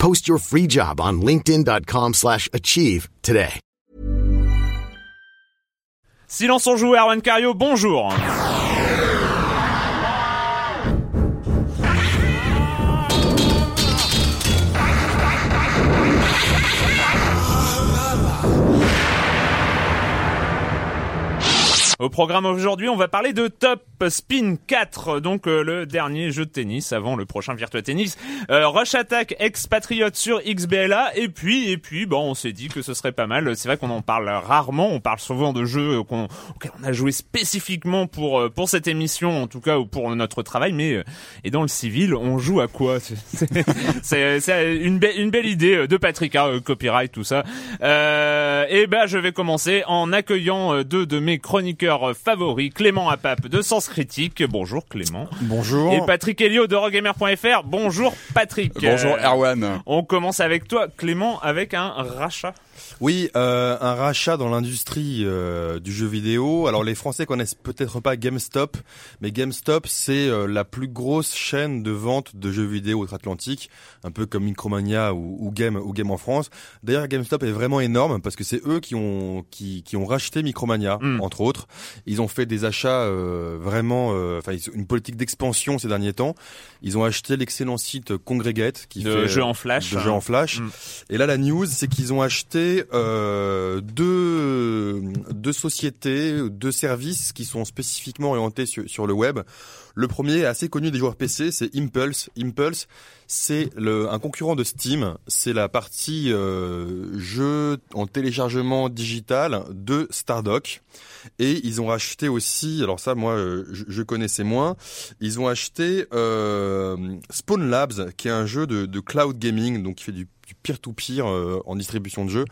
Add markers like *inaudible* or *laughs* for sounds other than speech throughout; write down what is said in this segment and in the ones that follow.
Post your free job on linkedin.com/achieve slash achieve today. Silence on joue, Erwan Cario, bonjour. Au programme aujourd'hui, on va parler de Top Spin 4, donc euh, le dernier jeu de tennis avant le prochain Virtua Tennis. Euh, Rush Attack Expatriate sur XBLA et puis et puis bon, on s'est dit que ce serait pas mal. C'est vrai qu'on en parle rarement, on parle souvent de jeux qu'on auxquels on a joué spécifiquement pour euh, pour cette émission en tout cas ou pour notre travail, mais et dans le civil, on joue à quoi? *laughs* C'est une belle une belle idée de Patrick, hein, copyright tout ça. Euh, et ben je vais commencer en accueillant deux de mes chroniqueurs favoris, Clément Apap de Sens Critique. Bonjour Clément. Bonjour. Et Patrick Helio de Rogamer.fr. Bonjour Patrick. Bonjour Euh, Erwan. On commence avec toi Clément avec un rachat. Oui, euh, un rachat dans l'industrie euh, du jeu vidéo. Alors les Français connaissent peut-être pas GameStop, mais GameStop c'est euh, la plus grosse chaîne de vente de jeux vidéo outre-Atlantique, un peu comme Micromania ou, ou Game ou Game en France. D'ailleurs GameStop est vraiment énorme parce que c'est eux qui ont qui, qui ont racheté Micromania Mm. entre autres. Ils ont fait des achats euh, vraiment, enfin une politique d'expansion ces derniers temps. Ils ont acheté l'excellent site Congregate qui De fait jeux en flash. de jeux en flash. Mm. Et là, la news, c'est qu'ils ont acheté euh, deux, deux sociétés, deux services qui sont spécifiquement orientés sur, sur le web. Le premier, assez connu des joueurs PC, c'est Impulse. Impulse, c'est un concurrent de Steam. C'est la partie euh, jeu en téléchargement digital de Stardock. Et ils ont racheté aussi, alors ça, moi, je, je connaissais moins. Ils ont acheté euh, Spawn Labs, qui est un jeu de, de cloud gaming, donc qui fait du du peer-to-peer euh, en distribution de jeux.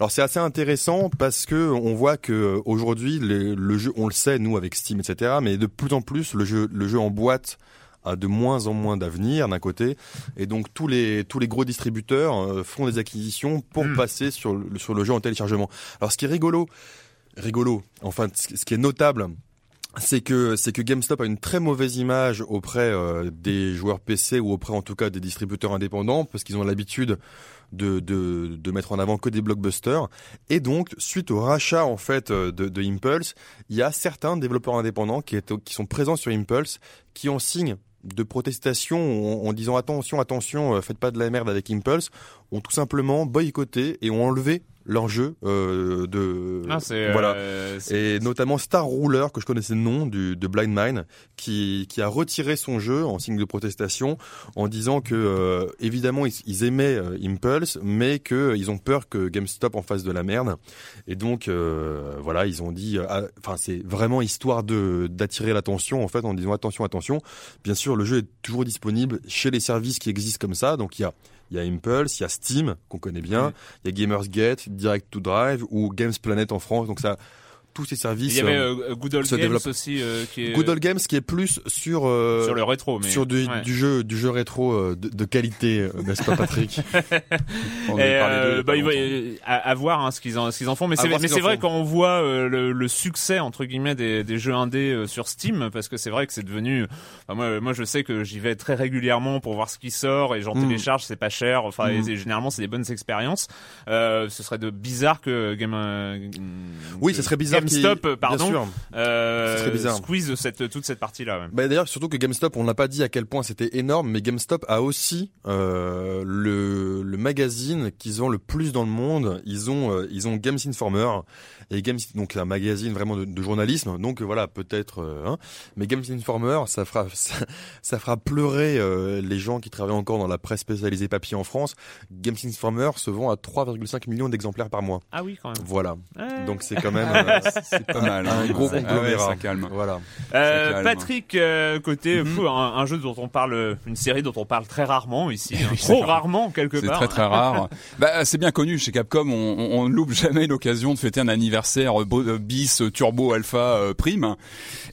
Alors c'est assez intéressant parce que on voit que euh, aujourd'hui le, jeu, on le sait nous avec Steam etc. Mais de plus en plus le jeu, le jeu en boîte a de moins en moins d'avenir d'un côté et donc tous les tous les gros distributeurs euh, font des acquisitions pour Mm. passer sur le, sur le jeu en téléchargement. Alors ce qui est rigolo, rigolo, enfin ce qui est notable c'est que c'est que GameStop a une très mauvaise image auprès euh, des joueurs PC ou auprès en tout cas des distributeurs indépendants parce qu'ils ont l'habitude de, de de mettre en avant que des blockbusters. Et donc suite au rachat en fait euh, de, de Impulse, il y a certains développeurs indépendants qui qui sont présents sur Impulse qui en signe de protestation en, en disant attention attention euh, faites pas de la merde avec Impulse ont tout simplement boycotté et ont enlevé leur jeu euh, de Ah, voilà euh, c'est- et notamment Star Ruler que je connaissais le nom du de Blind Mine qui qui a retiré son jeu en signe de protestation en disant que euh, évidemment ils, ils aimaient euh, Impulse mais que euh, ils ont peur que GameStop en fasse de la merde. Et donc euh, voilà ils ont dit ah, enfin c'est vraiment histoire de d'attirer l'attention en fait en disant attention attention. Bien sûr le jeu est toujours disponible chez les services qui existent comme ça. Donc il y a il y a Impulse, il y a Steam qu'on connaît bien, Mm. il y a Gamersgate, Direct to Drive ou Games Planet en France. Donc ça, tous ces services. Il y avait euh, Good Old Games aussi qui est Good Old Games qui est plus sur sur le rétro, mais sur du, du jeu du jeu rétro de, de qualité, n'est-ce pas Patrick *laughs* On et, bah, il va à, à, voir hein, ce qu'ils en ce qu'ils en font, mais c'est mais c'est vrai quand on voit le, le, succès entre guillemets des, des jeux indés sur Steam, parce que c'est vrai que c'est devenu. moi moi je sais que j'y vais très régulièrement pour voir ce qui sort et j'en mm. télécharge, c'est pas cher. Enfin mm. généralement c'est des bonnes expériences. Euh, ce serait de bizarre que Game. Euh, oui, ce serait bizarre. GameStop, pardon. Euh, serait bizarre. Squeeze cette toute cette partie-là. Ouais. Bah, d'ailleurs, surtout que GameStop, on n'a pas dit à quel point c'était énorme, mais GameStop a aussi euh, le, le magazine qu'ils ont le plus dans le monde. Ils ont euh, ils ont Games Informer et Games donc un magazine vraiment de, de journalisme. Donc voilà, peut-être. Euh, hein, mais Games Informer, ça fera *laughs* ça, ça fera pleurer les gens qui travaillent encore dans la presse spécialisée papier en France. Games Informer se vend à 3,5 millions d'exemplaires par mois. Ah oui, quand même. Voilà. Donc c'est quand même euh, c'est pas mal. Un gros conglomérat. ça calme. Voilà. Euh, Patrick, euh, côté mm un, jeu dont on parle, une série dont on parle très rarement ici, *laughs* hein. trop rarement quelque part. C'est très très rare. *laughs* bah c'est bien connu chez Capcom, on, on, loupe jamais l'occasion de fêter un anniversaire euh, bis turbo alpha prime.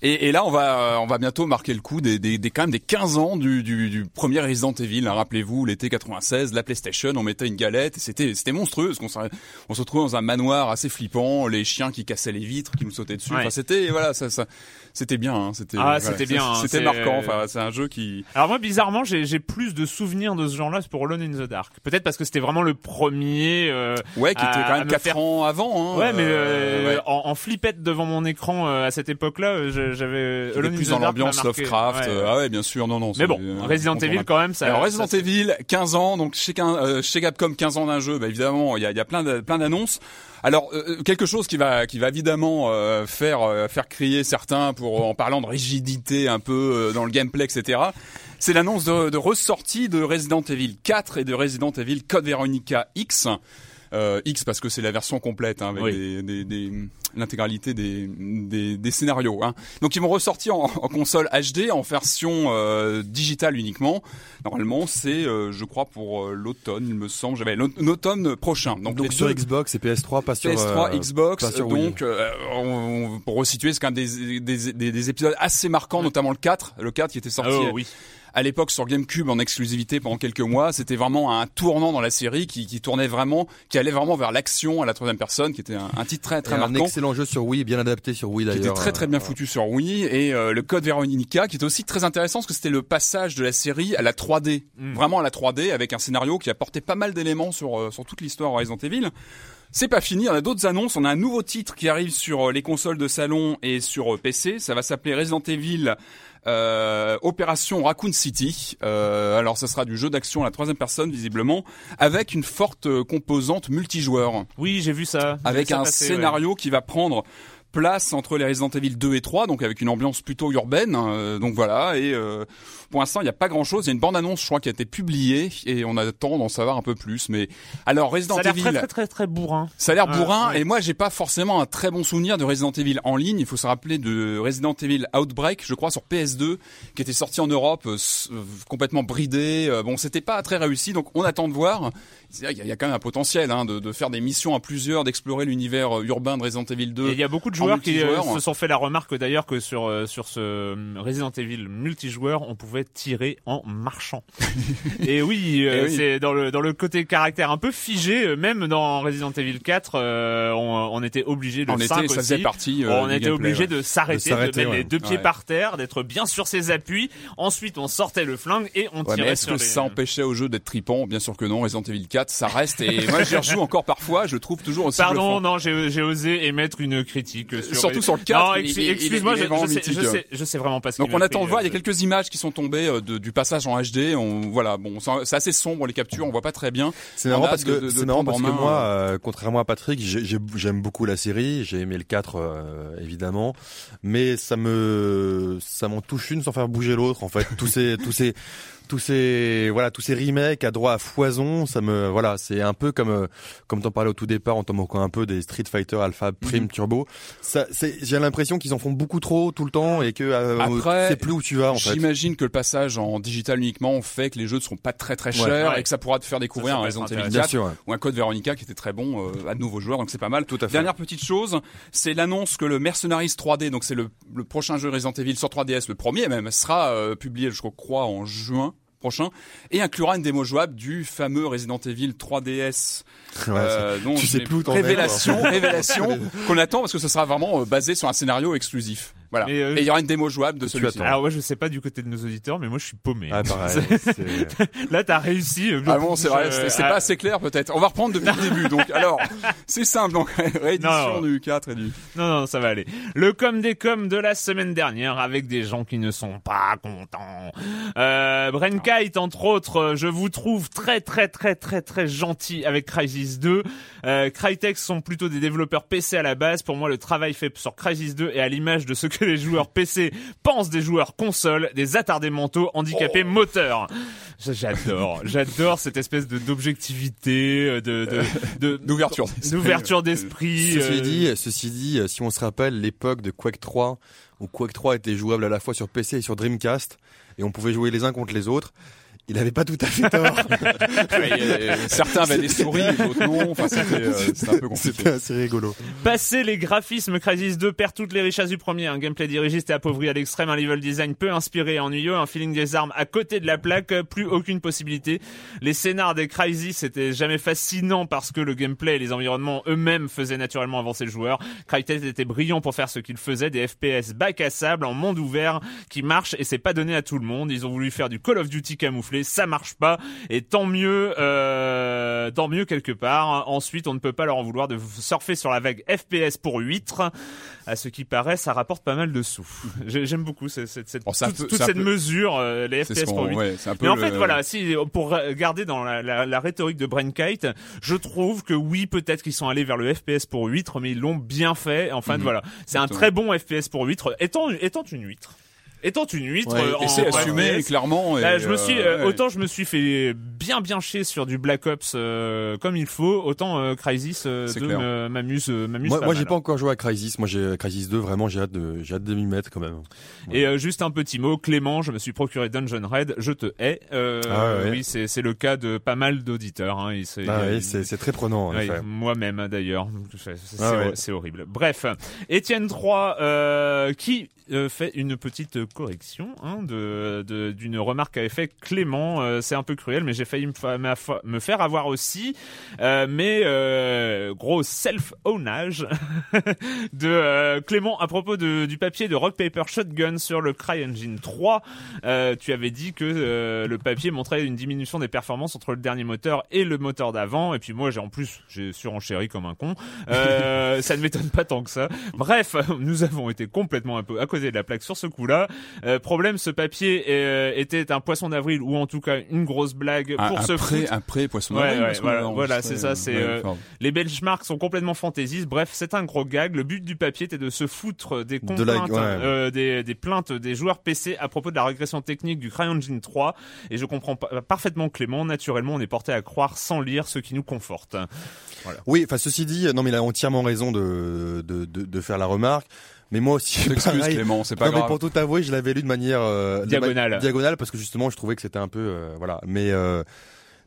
Et, et, là on va on va bientôt marquer le coup des, des, des quand même des 15 ans du, du, du premier Resident Evil. Hein, Rappelez-vous l'été 96, la PlayStation, on mettait une galette, c'était c'était monstrueux parce qu'on on se retrouvait dans un manoir assez flippant, les chiens qui cassaient les vitres, qui nous sautaient dessus. Enfin, c'était voilà, ça, ça c'était bien. Hein, c'était ah, c'était bien. Hein, c'était marquant. Enfin, c'est un jeu qui. Alors moi, bizarrement, j'ai plus de souvenirs de ce genre-là pour Alone in the Dark. Peut-être parce que c'était vraiment le premier. Euh, ouais, qui était quand même 4 ans avant. Hein, ouais, mais euh, euh en, en, flippette devant mon écran euh, à cette époque-là, euh, j'avais Alone in the dans l'ambiance Lovecraft. ah ouais, bien sûr. Non, non. Mais bon, Resident Evil quand même. Ça, Alors Resident Evil, 15 ans, donc chez, chez Capcom, 15 ans d'un jeu. Bah évidemment, il y a, y a plein de, plein d'annonces. Alors euh, euh, quelque chose qui va qui va évidemment euh, faire faire crier certains pour en parlant de rigidité un peu dans le gameplay etc. C'est l'annonce de, de ressortie de Resident Evil 4 et de Resident Evil Code Veronica X. Euh, X parce que c'est la version complète hein, avec des, des, des, l'intégralité des, des, des, scénarios. Hein. Donc ils vont ressortir en, en, console HD en version euh, digitale uniquement. Normalement c'est, euh, je crois, pour euh, l'automne, il me semble. J'avais l'automne prochain. Donc, donc sur Xbox et PS3, pas sur PS3, Xbox. Pas sur donc on, pour resituer, c'est quand même des, des, des, épisodes assez marquants, notamment le 4, le 4 qui était sorti. Oh, oui à l'époque sur GameCube en exclusivité pendant quelques mois. C'était vraiment un tournant dans la série qui, qui tournait vraiment, qui allait vraiment vers l'action à la troisième personne, qui était un, un titre très très marquant. Un excellent jeu sur Wii, bien adapté sur Wii d'ailleurs. Qui était très très bien euh, foutu sur Wii et euh, le code Veronica qui était aussi très intéressant parce que c'était le passage de la série à la 3D, mm. vraiment à la 3D avec un scénario qui apportait pas mal d'éléments sur euh, sur toute l'histoire Resident Evil. C'est pas fini, on a d'autres annonces. On a un nouveau titre qui arrive sur les consoles de salon et sur PC. Ça va s'appeler Resident Evil euh, Opération Raccoon City. Euh, alors, ça sera du jeu d'action à la troisième personne, visiblement, avec une forte composante multijoueur. Oui, j'ai vu ça. Avec un scénario qui va prendre place entre les Resident Evil 2 et 3, donc avec une ambiance plutôt urbaine. Hein, donc voilà, et euh, pour l'instant, il n'y a pas grand-chose. Il y a une bande-annonce, je crois, qui a été publiée et on attend d'en savoir un peu plus. Mais alors Resident Evil, ça a l'air très, très très très bourrin. Ça a l'air bourrin et moi, j'ai pas forcément un très bon souvenir de Resident Evil en ligne. Il faut se rappeler de Resident Evil Outbreak, je crois, sur PS2, qui était sorti en Europe, euh, euh, complètement bridé. Euh, bon, c'était pas très réussi, donc on attend de voir. Il y, a quand même un potentiel hein, de, de, faire des missions à plusieurs, d'explorer l'univers urbain de Resident Evil 2. il y a beaucoup de joueurs qui se sont fait la remarque d'ailleurs que sur sur ce Resident Evil multijoueur, on pouvait tirer en marchand. *laughs* et oui, euh, c'est dans le dans le côté caractère un peu figé, euh, même dans Resident Evil 4, euh, on, on, était obligé de on était, ça faisait partie, on était obligé de s'arrêter, de, mettre les deux pieds par terre, d'être bien sur ses appuis. Ensuite, on sortait le flingue et on tirait. est-ce que ça empêchait au jeu d'être tripant? Bien sûr que non. Resident Evil 4, ça reste. Et *laughs* moi, j'y rejoue encore parfois. Je trouve toujours aussi. Pardon, non, j'ai osé émettre une critique. Sur Surtout sur le 4. excuse-moi, je, sais, je, sais, je sais vraiment pas ce Donc on attend de voir. Il y a quelques images qui sont tombées de, du passage en HD. On voilà, bon, c'est assez sombre les captures, on voit pas très bien. C'est marrant parce que c'est marrant parce que moi, euh, contrairement à Patrick, j'aime beaucoup la série. J'ai aimé le 4 euh, évidemment, mais ça me ça m'en touche une sans faire bouger l'autre. En fait, tous ces tous ces tous ces voilà tous ces remakes à droit à foison, ça me voilà, c'est un peu comme euh, comme t'en parlais au tout départ en t'en moquant un peu des Street Fighter Alpha Prime Mhm. Turbo. Ça, c'est j'ai l'impression qu'ils en font beaucoup trop tout le temps et que euh, Après, c'est plus où tu vas en fait. J'imagine que le passage en digital uniquement fait que les jeux ne seront pas très très chers Ouais. et que ça pourra te faire découvrir un Resident Evil intéressant. 4 Bien sûr. ouais. ou un code Veronica qui était très bon euh, à de nouveaux joueurs, donc c'est pas mal. Tout à fait. Dernière petite chose, c'est l'annonce que le Mercenaries 3D, donc c'est le, le prochain jeu Resident Evil sur 3DS, le premier même, sera euh, publié, je crois, en juin prochain et inclura une démo jouable du fameux Resident Evil 3DS. *laughs* Ouais, euh, dont tu sais plus où révélation, *laughs* révélation qu'on attend parce que ce sera vraiment euh, basé sur un scénario exclusif. Voilà. Mais, euh, et il y aura une démo jouable de que tu celui-ci. attends. Alors ouais, je sais pas du côté de nos auditeurs, mais moi je suis paumé. Ah, pareil. *laughs* c'est- Là, t'as réussi. euh, Ah bon, c'est vrai, c'est c'est ah, pas assez clair peut-être. On va reprendre depuis le début. Donc, alors, c'est simple. Donc, *laughs* réédition Non. du 4 et du. Non, non, ça va aller. Le com des coms de la semaine dernière avec des gens qui ne sont pas contents. Euh, Brenkite, entre autres, euh, je vous trouve très, très, très, très, très gentil avec Crysis 2. Euh, Crytek sont plutôt des développeurs PC à la base. Pour moi, le travail fait sur Crysis 2 est à l'image de ce que les joueurs PC pensent des joueurs consoles, des attardés mentaux, handicapés moteurs. Ça, J'adore, *laughs* j'adore cette espèce de d'objectivité, euh, de de de- *laughs* D'ouverture d'esprit. d'ouverture d'esprit. Ceci euh, dit, ceci dit, euh, si on se rappelle l'époque de Quake 3, où Quake 3 était jouable à la fois sur PC et sur Dreamcast, et on pouvait jouer les uns contre les autres, il avait pas tout à fait tort. *laughs* Ouais, euh, certains avaient des souris, d'autres non. Enfin, c'était *laughs* euh, c'était un peu compliqué. C'était assez rigolo. Passer les graphismes, Crysis 2 perd toutes les richesses du premier. Un gameplay dirigiste et appauvri à l'extrême, un level design peu inspiré et ennuyeux, un feeling des armes à côté de la plaque, plus aucune possibilité. Les scénars des Crysis étaient jamais fascinants parce que le gameplay et les environnements eux-mêmes faisaient naturellement avancer le joueur. Crytek était brillant pour faire ce qu'il faisait, des FPS bac à sable en monde ouvert qui marche et c'est pas donné à tout le monde. Ils ont voulu faire du Call of Duty camouflé, ça marche pas et tant mieux, euh, tant mieux quelque part. Ensuite, on ne peut pas leur en vouloir de surfer sur la vague FPS pour huîtres. À ce qui paraît, ça rapporte pas mal de sous. *laughs* J'ai- J'aime beaucoup cette, cette, cette- Bon, toute, cette mesure, euh, les FPS pour qu'on, huîtres. ouais, Mais en le- fait, voilà, si pour garder dans la, la, la rhétorique de Brainkite, je trouve que oui, peut-être qu'ils sont allés vers le FPS pour huître, mais ils l'ont bien fait. Enfin, Mhm. voilà, c'est un très bon FPS pour huître, étant étant une huître, étant une huître. Ouais, euh, Et en c'est assumé clairement. Et, Là, je me suis euh, euh, autant je me suis fait bien bien chier sur du Black Ops euh, comme il faut, autant euh, Crysis euh, C'est 2 clair. me- m'amuse euh, m'amuse Moi, pas moi mal. j'ai pas encore joué à Crysis. Moi, j'ai Crysis 2. Vraiment, j'ai hâte de, j'ai hâte de m'y mettre quand même. Et euh, juste un petit mot, Clément, je me suis procuré Dungeon Raid, je te hais. Euh, Ah ouais. Oui, c'est c'est le cas de pas mal d'auditeurs. Hein, Ah oui, c'est, c'est très prenant. Ouais. Moi-même hein, d'ailleurs, c'est Ah horrible. Bref, Étienne 3 euh, qui euh, fait une petite correction hein, de d'une remarque qu'avait fait Clément. Euh, c'est un peu cruel, mais j'ai failli me, faire avoir aussi. Euh, mais euh, gros self-ownage *laughs* de euh, Clément à propos de, du papier de Rock Paper Shotgun sur le CryEngine 3. Euh, tu avais dit que euh, le papier montrait une diminution des performances entre le dernier moteur et le moteur d'avant. Et puis moi, j'ai en plus, j'ai surenchéri comme un con. Euh, *laughs* ça ne m'étonne pas tant que ça. Bref, *laughs* nous avons été complètement un peu à côté de la plaque sur ce coup-là. Euh, problème, ce papier euh, était un poisson d'avril ou en tout cas une grosse blague foutre. un pré poisson Ouais, ouais, voilà, voilà, c'est ça, c'est, euh, enfin, Les benchmarks sont complètement fantaisistes. Bref, c'est un gros gag. Le but du papier était de se foutre des De la- euh, des, des plaintes des joueurs PC à propos de la régression technique du CryEngine 3. Et je comprends pa- parfaitement Clément. Naturellement, on est porté à croire sans lire ce qui nous conforte. Oui, enfin ceci dit, non mais il a entièrement raison de, de, de, de faire la remarque. Mais moi aussi, *laughs* Excuse. Clément, c'est pas non mais grave. pour tout avouer, je l'avais lu de manière euh, Diagonale. diagonale parce que justement, je trouvais que c'était un peu euh, voilà. Mais euh,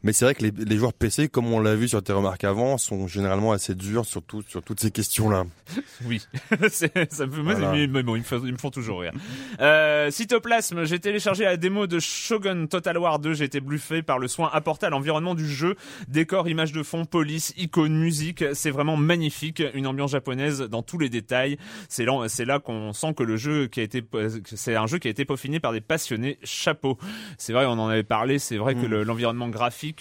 mais c'est vrai que les, les joueurs PC, comme on l'a vu sur tes remarques avant, sont généralement assez durs sur tout, sur toutes ces questions-là. *laughs* Oui, *laughs* ça me Voilà. mais, bon, ils me, font, ils me font toujours rire. Euh, Cytoplasme, j'ai téléchargé la démo de Shogun Total War 2. J'ai été bluffé par le soin apporté à l'environnement du jeu. Décor, images de fond, police, icônes, musique. C'est vraiment magnifique. Une ambiance japonaise dans tous les détails. C'est là, c'est là qu'on sent que le jeu qui a été, c'est un jeu qui a été peaufiné par des passionnés. Chapeau. C'est vrai, on en avait parlé. C'est vrai que Mm. le- l'environnement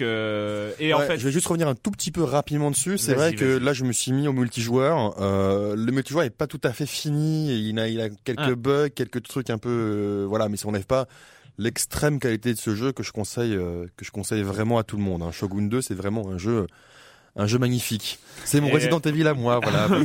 euh, et en fait, je vais juste revenir un tout petit peu rapidement dessus. C'est vrai que là, je me suis mis au multijoueur. Euh, le multijoueur est pas tout à fait fini. Il a, il a quelques Ah. bugs, quelques trucs un peu, euh, voilà, mais ça n'enlève pas l'extrême qualité de ce jeu que je conseille, que je conseille vraiment à tout le monde. hein. Shogun 2, c'est vraiment un jeu, un jeu magnifique. C'est mon Et- Resident Evil à moi, voilà. *laughs*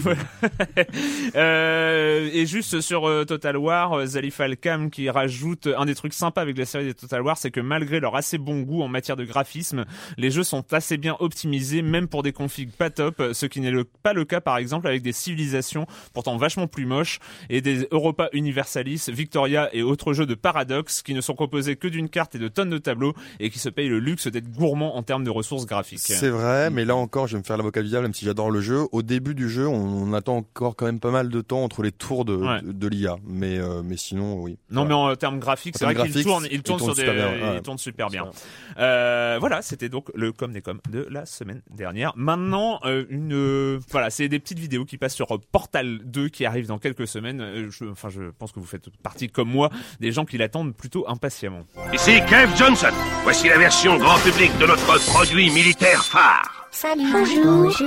Euh, et juste sur euh, Total War, euh, Zalif Al-Kam qui rajoute un des trucs sympas avec la série des Total War, c'est que malgré leur assez bon goût en matière de graphisme, les jeux sont assez bien optimisés, même pour des configs pas top, ce qui n'est le- pas le cas par exemple avec des civilisations pourtant vachement plus moches et des Europa Universalis, Victoria et autres jeux de Paradox qui ne sont composés que d'une carte et de tonnes de tableaux et qui se payent le luxe d'être gourmands en termes de ressources graphiques. C'est vrai, mais là encore, je vais me faire l'avocat du diable, même si j'adore le jeu. Au début du jeu, on, on attend encore quand même pas mal de temps entre les tours de, Ouais. de, de l'IA. Mais, euh, mais sinon, oui. Non, Voilà. mais en termes graphiques, c'est vrai qu'il tourne, il il tourne tourne sur des, super bien, ouais. il tourne super bien. C'est Euh, voilà, c'était donc le com des com de la semaine dernière. Maintenant, euh, une, euh, voilà, c'est des petites vidéos qui passent sur euh, Portal 2 qui arrive dans quelques semaines. Euh, je, enfin, je pense que vous faites partie comme moi des gens qui l'attendent plutôt impatiemment. Ici Kev Johnson. Voici la version grand public de notre produit militaire phare, Salut. Bonjour.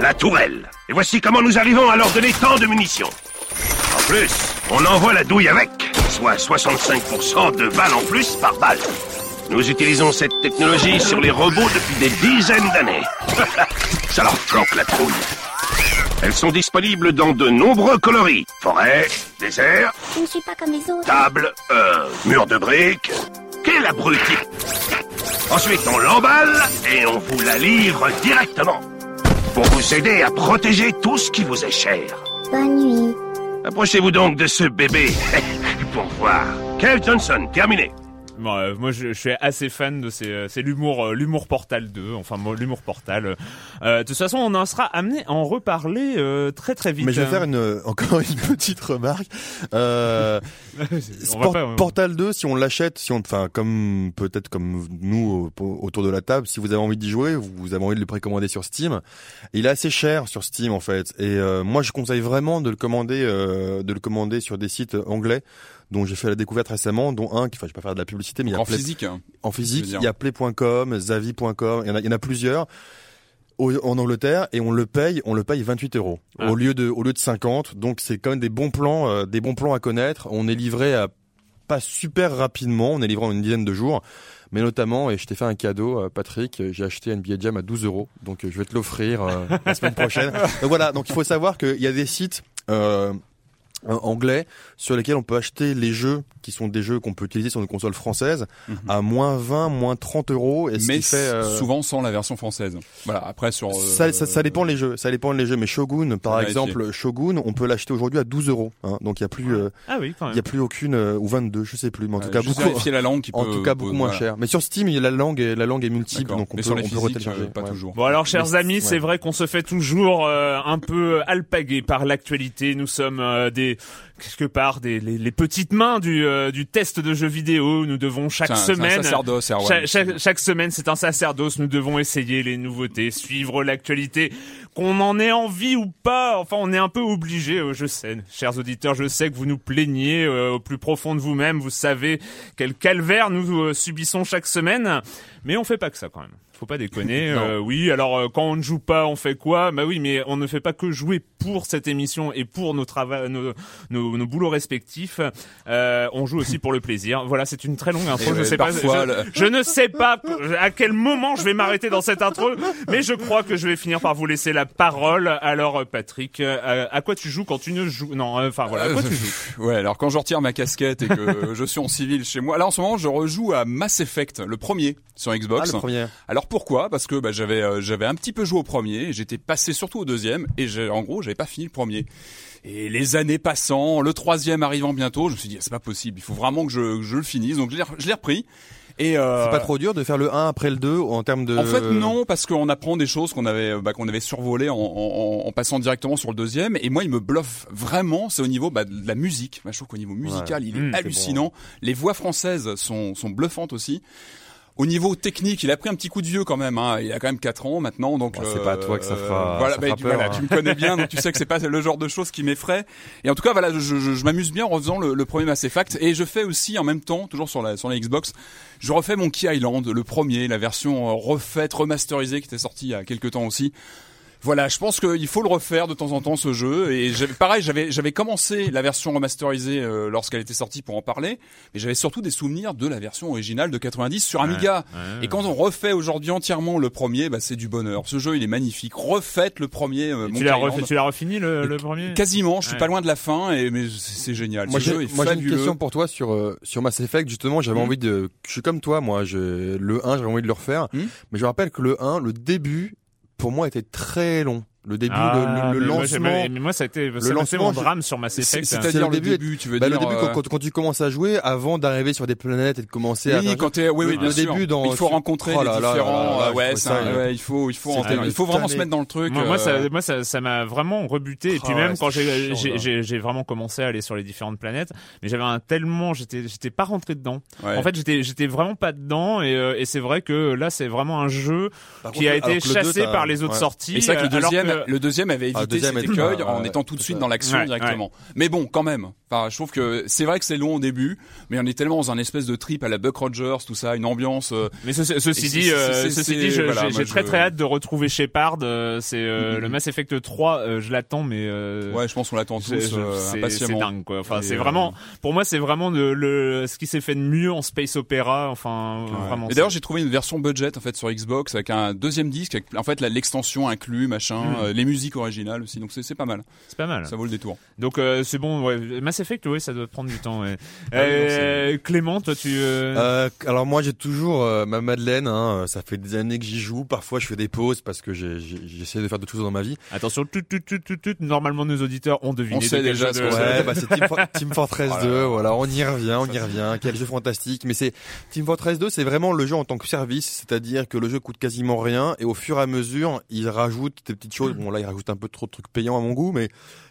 la tourelle. Et voici comment nous arrivons à leur donner tant de munitions. En plus, on envoie la douille avec, soit 65% de balles en plus par balle. Nous utilisons cette technologie sur les robots depuis des dizaines d'années. *laughs* Ça leur flanque la trouille. Elles sont disponibles dans de nombreux coloris. Forêt, désert, Je ne suis pas comme les autres. table, euh, mur de briques. Quel abruti Ensuite, on l'emballe et on vous la livre directement. Pour vous aider à protéger tout ce qui vous est cher. Bonne nuit. Approchez-vous donc de ce bébé *laughs* pour voir. Kev Johnson, terminé. Bon, euh, moi, je, je suis assez fan de ces, euh, c'est l'humour, euh, l'humour Portal 2. Enfin, l'humour Portal. Euh, de toute façon, on en sera amené à en reparler euh, très très vite. Mais je vais faire une, encore une petite remarque. Euh, *laughs* pas. Portal 2, si on l'achète, si on, enfin, comme peut-être comme nous au- autour de la table, si vous avez envie d'y jouer, vous, vous avez envie de le précommander sur Steam. Il est assez cher sur Steam en fait, et euh, moi je conseille vraiment de le commander, euh, de le commander sur des sites anglais dont j'ai fait la découverte récemment, dont un qui, enfin, je vais pas faire de la publicité, mais il y a En Play- physique. hein. en physique, il y a play.com, zavi.com, il y en a, il y en a plusieurs au- en Angleterre et on le paye, on le paye 28 euros Ah. au lieu de au lieu de 50. Donc c'est quand même des bons plans, euh, des bons plans à connaître. On est livré à pas super rapidement, on est livré en une dizaine de jours, mais notamment et je t'ai fait un cadeau, euh, Patrick, j'ai acheté un billet de jam à 12 euros, donc euh, je vais te l'offrir euh, la semaine prochaine. *laughs* Donc voilà, donc il faut savoir qu'il y a des sites. Euh, anglais sur lesquels on peut acheter les jeux qui sont des jeux qu'on peut utiliser sur une console française Mhm. à moins 20, moins 30 euros. Et ce Mais qui fait, euh, souvent sans la version française. Voilà. Après sur. euh, ça, ça, ça dépend les jeux. Ça dépend les jeux. Mais Shogun, par à exemple, Shogun, on peut l'acheter aujourd'hui à 12 euros. hein. Donc il y a plus, euh, Ah oui, quand il y a plus aucune euh, ou 22, je sais plus. Mais en tout euh, cas beaucoup. vérifier la langue qui *laughs* En peut- tout cas peut- beaucoup moins voilà. cher. Mais sur Steam, il y a la langue et la langue est multiple, donc on Mais peut, sur les on peut physiques, retélécharger. euh, pas Ouais. toujours. Bon alors, chers Mais- amis, c'est ouais. vrai qu'on se fait toujours euh, un peu alpaguer par l'actualité. Nous sommes euh, des quelque part des les, les petites mains du euh, du test de jeux vidéo. Nous devons chaque un- c'est un semaine sacerdoce, chaque, chaque, chaque semaine, c'est un sacerdoce. Nous devons essayer les nouveautés, suivre l'actualité, qu'on en ait envie ou pas. Enfin, on est un peu obligé. euh, je sais, chers auditeurs, je sais que vous nous plaignez euh, au plus profond de vous-même. Vous savez quel calvaire nous euh, subissons chaque semaine, mais on fait pas que ça quand même. Faut pas déconner. *laughs* Euh, oui, alors euh, quand on ne joue pas, on fait quoi? Bah oui, mais on ne fait pas que jouer pour cette émission et pour nos travaux, nos, nos, nos boulots respectifs. Euh, on joue aussi pour le plaisir. Voilà, c'est une très longue intro. Et je ouais, sais pas. parfois, je- le- je ne sais pas à quel moment je vais m'arrêter dans cette intro, mais je crois que je vais finir par vous laisser la parole. Alors, euh, Patrick, euh, à quoi tu joues quand tu ne joues? Non, euh, enfin voilà, à quoi tu joues? Ouais, alors quand je retire ma casquette et que *laughs* je suis en civil chez moi, là en ce moment je rejoue à Mass Effect, le premier sur Ah, Xbox. le premier. Alors pourquoi? Parce que bah, j'avais euh, j'avais un petit peu joué au premier, j'étais passé surtout au deuxième et en gros j'avais pas fini le premier. Et les années passant, le troisième arrivant bientôt, je me suis dit c'est pas possible, il faut vraiment que je, que je le finisse. Donc je l'ai repris. Et euh, C'est pas trop dur de faire le 1 après le 2 en termes de. en fait, non, parce qu'on apprend des choses qu'on avait, bah, qu'on avait survolées en, en, en passant directement sur le deuxième. Et moi, il me bluffe vraiment. C'est au niveau bah, de la musique. Bah, je trouve qu'au niveau musical, il est Mmh, hallucinant. Les voix françaises sont, sont bluffantes aussi. Au niveau technique, il a pris un petit coup de vieux quand même. Hein. Il a quand même 4 ans maintenant, donc Ouais, c'est pas à toi que ça fera- Voilà, ça bah, fera tu, peur, voilà, hein. tu me connais bien, *laughs* donc tu sais que c'est pas le genre de choses qui m'effraie. Et en tout cas, voilà, je, je, je m'amuse bien en refaisant le, le premier Mass Effect, et je fais aussi en même temps, toujours sur la sur la Xbox, je refais Monkey Island, le premier, la version euh, refaite, remasterisée qui était sortie il y a quelques temps aussi. Voilà, je pense qu'il faut le refaire de temps en temps ce jeu. Et j'avais- pareil, j'avais j'avais commencé la version remasterisée euh, lorsqu'elle était sortie pour en parler, mais j'avais surtout des souvenirs de la version originale de 90 sur Amiga. ouais. Et quand on refait aujourd'hui entièrement le premier, bah, c'est du bonheur. Ce jeu, il est magnifique. Refaites le premier. euh, Tu l'as refait- tu l'as refini le, le premier? Quasiment, je suis Ouais. pas loin de la fin, et mais c'est génial. Moi Ce jeu j'ai est moi, j'ai une question pour toi sur euh, sur Mass Effect justement j'avais Mhm. envie de je suis comme toi moi je le 1 j'avais envie de le refaire Mhm. mais je rappelle que le 1 le début pour moi était très long le début Ah, le, le, le mais moi, j'ai- lancement mais moi, ça a été, ça a été lancement, mon je- drame sur Mass C'est- Effect. hein. C'est-à-dire le le début, début, tu veux bah, dire. le début euh, quand, quand, quand tu commences à jouer avant d'arriver sur des planètes et de commencer à Oui, faire- quand t'es, oui, oui, le sûr. début dans- il faut rencontrer Oh les là différents. là là là, je ouais, ça, un- euh, ouais, il faut, il faut, il faut vraiment se mettre dans le truc. Moi, moi, ça, euh, moi, ça, ça m'a vraiment rebuté. Et puis Oh, même quand j'ai, j'ai, là. j'ai, j'ai vraiment commencé à aller sur les différentes planètes, mais j'avais un tellement, j'étais, j'étais pas rentré dedans. ouais. En fait, j'étais, j'étais vraiment pas dedans. Et, euh, et c'est vrai que là, c'est vraiment un jeu qui a été le chassé par les autres sorties. Et c'est que le deuxième, le deuxième avait évité Ah, le deuxième cet écueil ouais, en ouais, étant tout de suite ça. dans l'action Ouais, directement. Mais bon, quand même. Enfin, je trouve que c'est vrai que c'est long au début, mais on est tellement dans un espèce de trip à la Buck Rogers, tout ça, une ambiance. euh, Mais ce- ceci dit, euh, ceci dit, voilà, j'ai très je- très hâte de retrouver Shepard. euh, C'est Mhm. le Mass Effect 3. euh, je l'attends, mais ouais, je pense qu'on l'attend tous c'est dingue quoi. Enfin, c'est vraiment, pour moi, c'est vraiment le, le ce qui s'est fait de mieux en space opéra. Enfin, Ouais. vraiment. Et d'ailleurs, j'ai trouvé une version budget en fait sur Xbox avec un deuxième disque, avec en fait l'extension inclus, machin, Mm. les musiques originales aussi. Donc c'est c'est pas mal. c'est pas mal. Ça vaut le détour. Donc c'est bon. Ouais. Mass Effect, oui, ça doit prendre du temps. Ouais. Ah non, Euh, Clément, toi, tu. euh, Euh, alors moi j'ai toujours euh, ma Madeleine, hein, ça fait des années que j'y joue. Parfois je fais des pauses parce que j'ai- j'ai- j'essaie de faire d'autres choses dans ma vie. Attention, tout, tout, tout, tout, tout, normalement nos auditeurs ont deviné. On sait de déjà jeu ce de- qu'on Ouais, bah c'est Team, For- *laughs* Team Fortress Voilà. 2, voilà, on y revient, on y revient. *laughs* Quel jeu fantastique. Mais c'est Team Fortress 2, c'est vraiment le jeu en tant que service, c'est-à-dire que le jeu coûte quasiment rien et au fur et à mesure, il rajoute des petites choses. Bon là, il rajoute un peu trop de trucs payants à mon goût, mais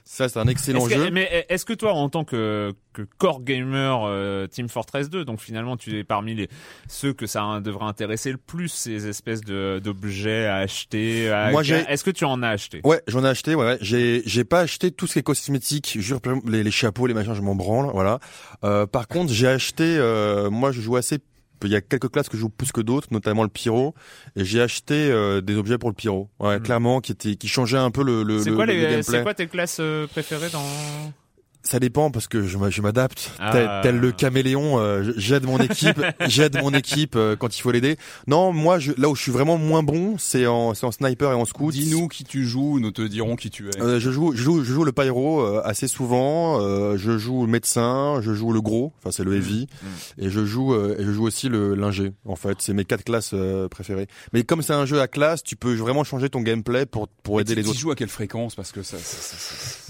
ça c'est un excellent Est-ce que- jeu. mais est-ce que toi, en tant que, que core gamer euh, Team Fortress 2, donc finalement tu es parmi les ceux que ça devrait intéresser le plus, ces espèces de d'objets à acheter. à- Moi, j'ai- Est-ce que tu en as acheté? Ouais, j'en ai acheté. Ouais, ouais. j'ai j'ai pas acheté tout ce qui est cosmétique. Jure, les, les chapeaux, les machins, je m'en branle. Voilà. Euh, par contre, j'ai acheté. euh, moi, je joue assez. Il y a quelques classes que je joue plus que d'autres, notamment le pyro. Et j'ai acheté euh, des objets pour le pyro. Ouais, Mm. clairement, qui étaient, qui changeaient un peu le le, C'est le, quoi le les gameplay. c'est quoi tes classes euh, préférées dans Ça dépend parce que je, m'a- je m'adapte. Ah. Tel, tel le caméléon, euh, j'aide mon équipe, *laughs* j'aide mon équipe euh, quand il faut l'aider. Non, moi, je, là où je suis vraiment moins bon, c'est en, sniper et en scout. Dis-nous qui tu joues, nous te dirons qui tu es. Euh, je joue, je joue, je joue le pyro euh, assez souvent. euh, je joue le médecin, je joue le gros, enfin c'est le heavy, et je joue, euh, et je joue aussi le l'ingé. En fait, c'est mes quatre classes euh, préférées. Mais comme c'est un jeu à classe, tu peux vraiment changer ton gameplay pour pour aider tu, les tu autres. joues à quelle fréquence? Parce que ça, ça- ça- ça-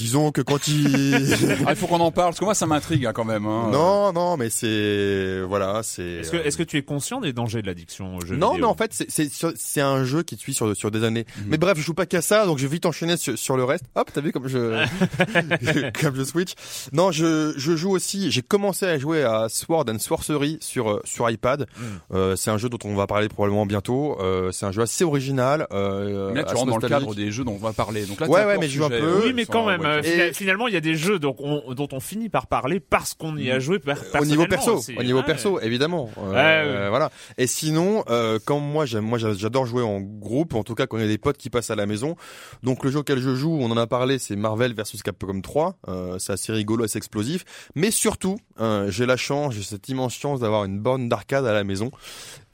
Disons que quand il *laughs* Ah, il faut qu'on en parle, parce que moi ça m'intrigue hein, quand même. Hein. non, non, mais c'est voilà, c'est. Est-ce que est-ce que tu es conscient des dangers de l'addiction au jeu non, vidéo mais en fait, c'est- c'est sur- c'est un jeu qui te suit sur sur des années. Mhm. Mais bref, je joue pas qu'à ça, donc je vais vite enchaîner sur, sur le reste. Hop, t'as vu comme je *laughs* *laughs* comme je switch. Non, je je joue aussi. J'ai commencé à jouer à Sword and Sorcery sur euh, sur iPad. Mhm. Euh, c'est un jeu dont on va parler probablement bientôt. Euh, c'est un jeu assez original. Euh, Mais là tu rentres dans le cadre des jeux dont on va parler. Donc là, Ouais, ouais, mais je joue un peu. Oui, mais quand même. Euh, Et- finalement, il y a des jeux donc on- dont on finit par parler parce qu'on y a joué per- au niveau personnellement perso, au niveau Ouais. perso, évidemment. Euh, Ouais, ouais. Voilà. Et sinon, euh, quand moi moi j'a- j'adore jouer en groupe, en tout cas quand il y a des potes qui passent à la maison. Donc le jeu auquel je joue, on en a parlé, c'est Marvel versus Capcom 3. Euh, c'est assez rigolo, assez explosif. Mais surtout, euh, j'ai la chance, j'ai cette immense chance d'avoir une borne d'arcade à la maison.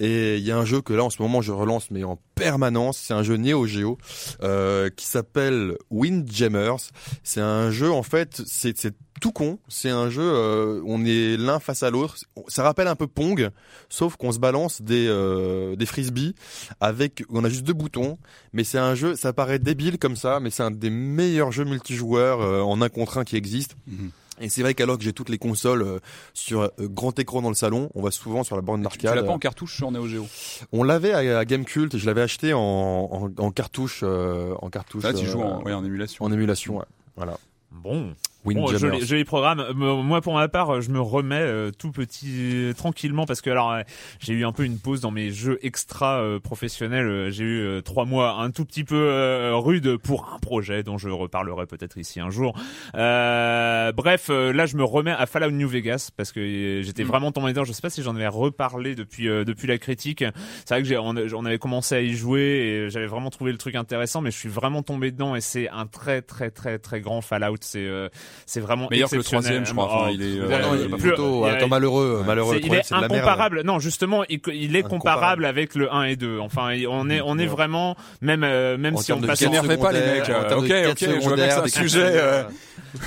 Et il y a un jeu que là en ce moment je relance mais en permanence. C'est un jeu Neo Geo euh, qui s'appelle Windjammers. C'est un jeu en fait, c'est tout con. C'est un jeu, euh, on est l'un face à l'autre. Ça rappelle un peu Pong, sauf qu'on se balance des euh, des frisbees avec, on a juste deux boutons. Mais c'est un jeu, ça paraît débile comme ça, mais c'est un des meilleurs jeux multijoueurs euh, en un contre un qui existent. Mhm. Et c'est vrai qu'alors que j'ai toutes les consoles euh, sur euh, grand écran dans le salon, on va souvent sur la borne Tu, tu d'arcade. l'as pas en cartouche sur Neo Geo? On l'avait à, à Gamecult, je l'avais acheté en, en, en cartouche, euh, en cartouche. Là tu euh, joues en, ouais, en émulation. en émulation. ouais. Voilà. Bon. Bon, Windjammers. joli, joli programme. Euh, Moi, pour ma part, je me remets euh, tout petit, euh, tranquillement, parce que alors euh, j'ai eu un peu une pause dans mes jeux extra euh, professionnels. Euh, J'ai eu euh, trois mois un tout petit peu euh, rude pour un projet dont je reparlerai peut-être ici un jour. Euh, bref, là, je me remets à Fallout New Vegas parce que j'étais vraiment tombé dedans. Je sais pas si j'en avais reparlé depuis euh, depuis la critique. C'est vrai que j'ai on, on avait commencé à y jouer et j'avais vraiment trouvé le truc intéressant, mais je suis vraiment tombé dedans et c'est un très très très très grand Fallout. C'est euh, c'est vraiment Meilleur que le troisième, je crois. Enfin, Oh, il est, euh, euh, non, il est il est- Attends, malheureux, malheureux. il est incomparable. Non, justement, il, il est comparable avec le 1 et 2. Enfin, on est, on est vraiment, même, euh, même En si on passe. T'énervez pas, les mecs, euh, ok, ok, je vois bien que secondaire, c'est un sujet, euh.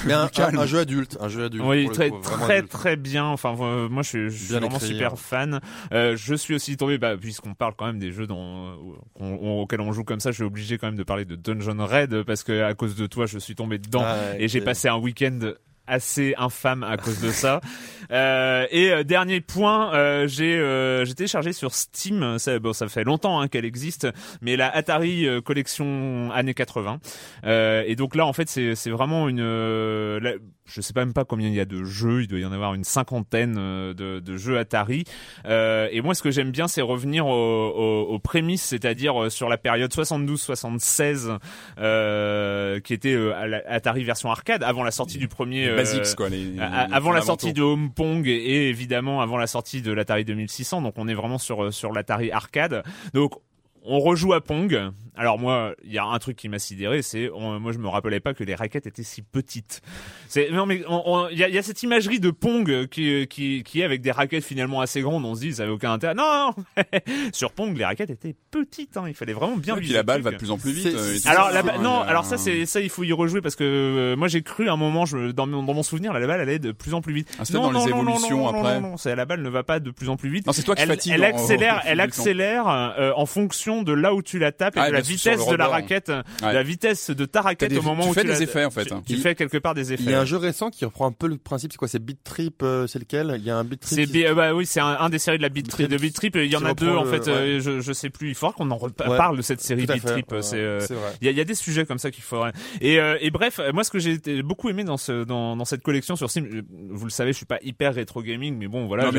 Mais un, un, un jeu adulte, un jeu adulte. Oui, très, coup, très, très bien. Enfin, euh, moi, je, suis- je suis vraiment écrit, super ouais. fan. Euh, je suis aussi tombé, bah, puisqu'on parle quand même des jeux dont, qu'on- on- auxquels on joue comme ça, je suis obligé quand même de parler de Dungeon Raid parce que à cause de toi, je suis tombé dedans Ah, et j'ai passé un week-end assez infâme à cause de ça. *laughs* Euh, et euh, dernier point, euh, j'ai téléchargé sur Steam, ça, fait longtemps hein, qu'elle existe, mais la Atari collection années 80. Euh, et donc là, en fait, c'est vraiment une, je sais pas même pas combien il y a de jeux, il doit y en avoir une cinquantaine euh, de, de jeux Atari. Euh, et moi, ce que j'aime bien, c'est revenir aux, aux, aux prémices, c'est-à-dire euh, sur la période 72-76, euh, qui était euh, à la- Atari version arcade, avant la sortie du premier. Euh, basics, quoi. Les, avant la sortie de Home Pong et, et évidemment avant la sortie de l'Atari 2600, donc on est vraiment sur sur l'Atari arcade. Donc on rejoue à Pong. Alors moi, il y a un truc qui m'a sidéré, c'est on- moi je me rappelais pas que les raquettes étaient si petites. C'est non mais on- on- il y, a, il y a cette imagerie de Pong qui qui qui est avec des raquettes finalement assez grandes. On se dit ça avait aucun intérêt. Non, non. *laughs* sur Pong les raquettes étaient petites. Hein. Il fallait vraiment bien. Et puis la le balle va de plus en plus vite. C'est- euh, Alors ça, la non, a alors ça c'est ça il faut y rejouer parce que euh, moi j'ai cru à un moment je dans mon, dans mon souvenir la balle allait de plus en plus vite. Ah, c'est peut-être dans les évolutions non, non, après. non, non, la balle ne va pas de plus en plus vite. Non, c'est toi qui elle, fatigue. elle en- accélère, *laughs* au fil elle du temps. accélère euh, en fonction de là où tu la tapes et Ah, de la vitesse de la raquette, la vitesse de ta raquette des- au moment tu où fais tu des la- effets, en fait. Tu, tu Il- fais quelque part des effets. Il y a un jeu récent qui reprend un peu le principe, c'est quoi C'est Beat Trip, euh, c'est lequel? Il y a un Beat Trip. C'est qui- euh, bah oui, c'est un, un des séries de la Beat Trip. De Beat Trip, il y en qui a deux en fait. ouais. euh, je, je sais plus. Il faudra qu'on en reparle de cette série Beat fait, Trip. ouais, C'est euh. Il y a, il y a des sujets comme ça qu'il faudrait. Et, euh, et bref, moi ce que j'ai beaucoup aimé dans, ce, dans, dans cette collection sur Steam, vous le savez, je suis pas hyper rétro gaming, mais bon voilà, On sent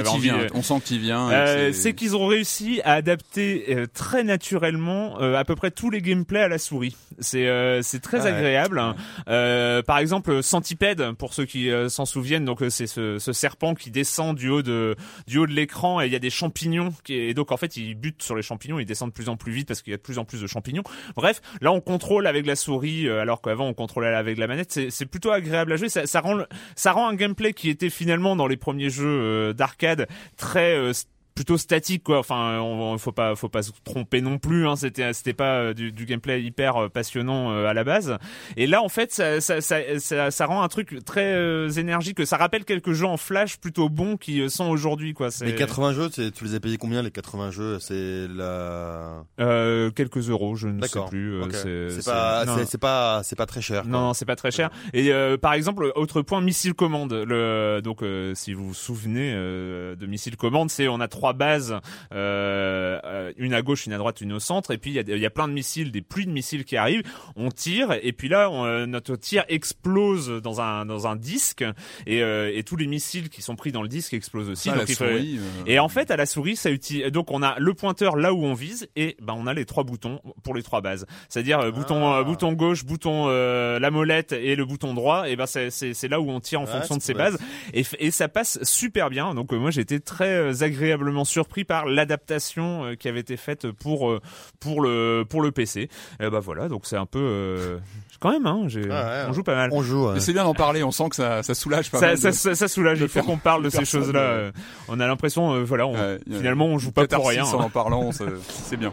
euh, que c'est qu'ils ont réussi à adapter euh, très naturellement à peu près tous les gameplays à la souris. C'est euh, c'est très Ah ouais. agréable. Euh, par exemple, Centipede pour ceux qui euh, s'en souviennent, donc euh, c'est ce, ce serpent qui descend du haut de du haut de l'écran et il y a des champignons qui et donc en fait il bute sur les champignons, il descend de plus en plus vite parce qu'il y a de plus en plus de champignons. Bref, là on contrôle avec la souris euh, alors qu'avant on contrôlait avec la manette. C'est plutôt agréable à jouer. Ça, ça rend le- ça rend un gameplay qui était finalement dans les premiers jeux euh, d'arcade très euh, plutôt statique quoi enfin on, on- faut pas faut pas se tromper non plus hein c'était c'était pas euh, du, du gameplay hyper euh, passionnant euh, à la base et là en fait ça ça ça, ça, ça rend un truc très euh, énergique ça rappelle quelques jeux en flash plutôt bons qui sont aujourd'hui quoi Les 80 jeux, tu les as payés combien les 80 jeux? C'est la. euh, quelques euros je ne sais plus euh, ok. c'est pas, c'est pas, c'est pas très cher. quoi. Non, non, c'est pas très cher. Et euh, par exemple, autre point, missile commande. Le, donc, euh, si vous vous souvenez euh, de missile commande, c'est on a trois bases, euh, euh, une à gauche, une à droite, une au centre, et puis il y y a plein de missiles, des pluies de missiles qui arrivent. On tire, et puis là, on, euh, notre tir explose dans un dans un disque, et, euh, et tous les missiles qui sont pris dans le disque explosent aussi. Ah, donc il souris, et en fait, à la souris, ça utilise. Donc, on a le pointeur là où on vise, et ben on a les trois boutons pour les trois bases. C'est-à-dire bouton Ah. bouton gauche, bouton la molette et le bouton droit. Et ben c'est là où on tire en Ouais, fonction de ces bases. Et et ça passe super bien. Donc moi, été très euh, agréablement surpris par l'adaptation euh, qui avait été faite pour euh, pour le pour le PC. Et ben voilà. Donc c'est un peu euh, quand même. Hein, j'ai- ouais. on joue pas mal. On joue. ouais. Mais c'est bien d'en parler. On sent que ça, ça soulage pas Ça, mal. ça, de- ça, ça soulage. Il faut qu'on parle de ces choses-là. euh, On a l'impression, euh, voilà, on, Ouais, finalement, on joue pas pour rien. En hein. en parlant, c'est bien.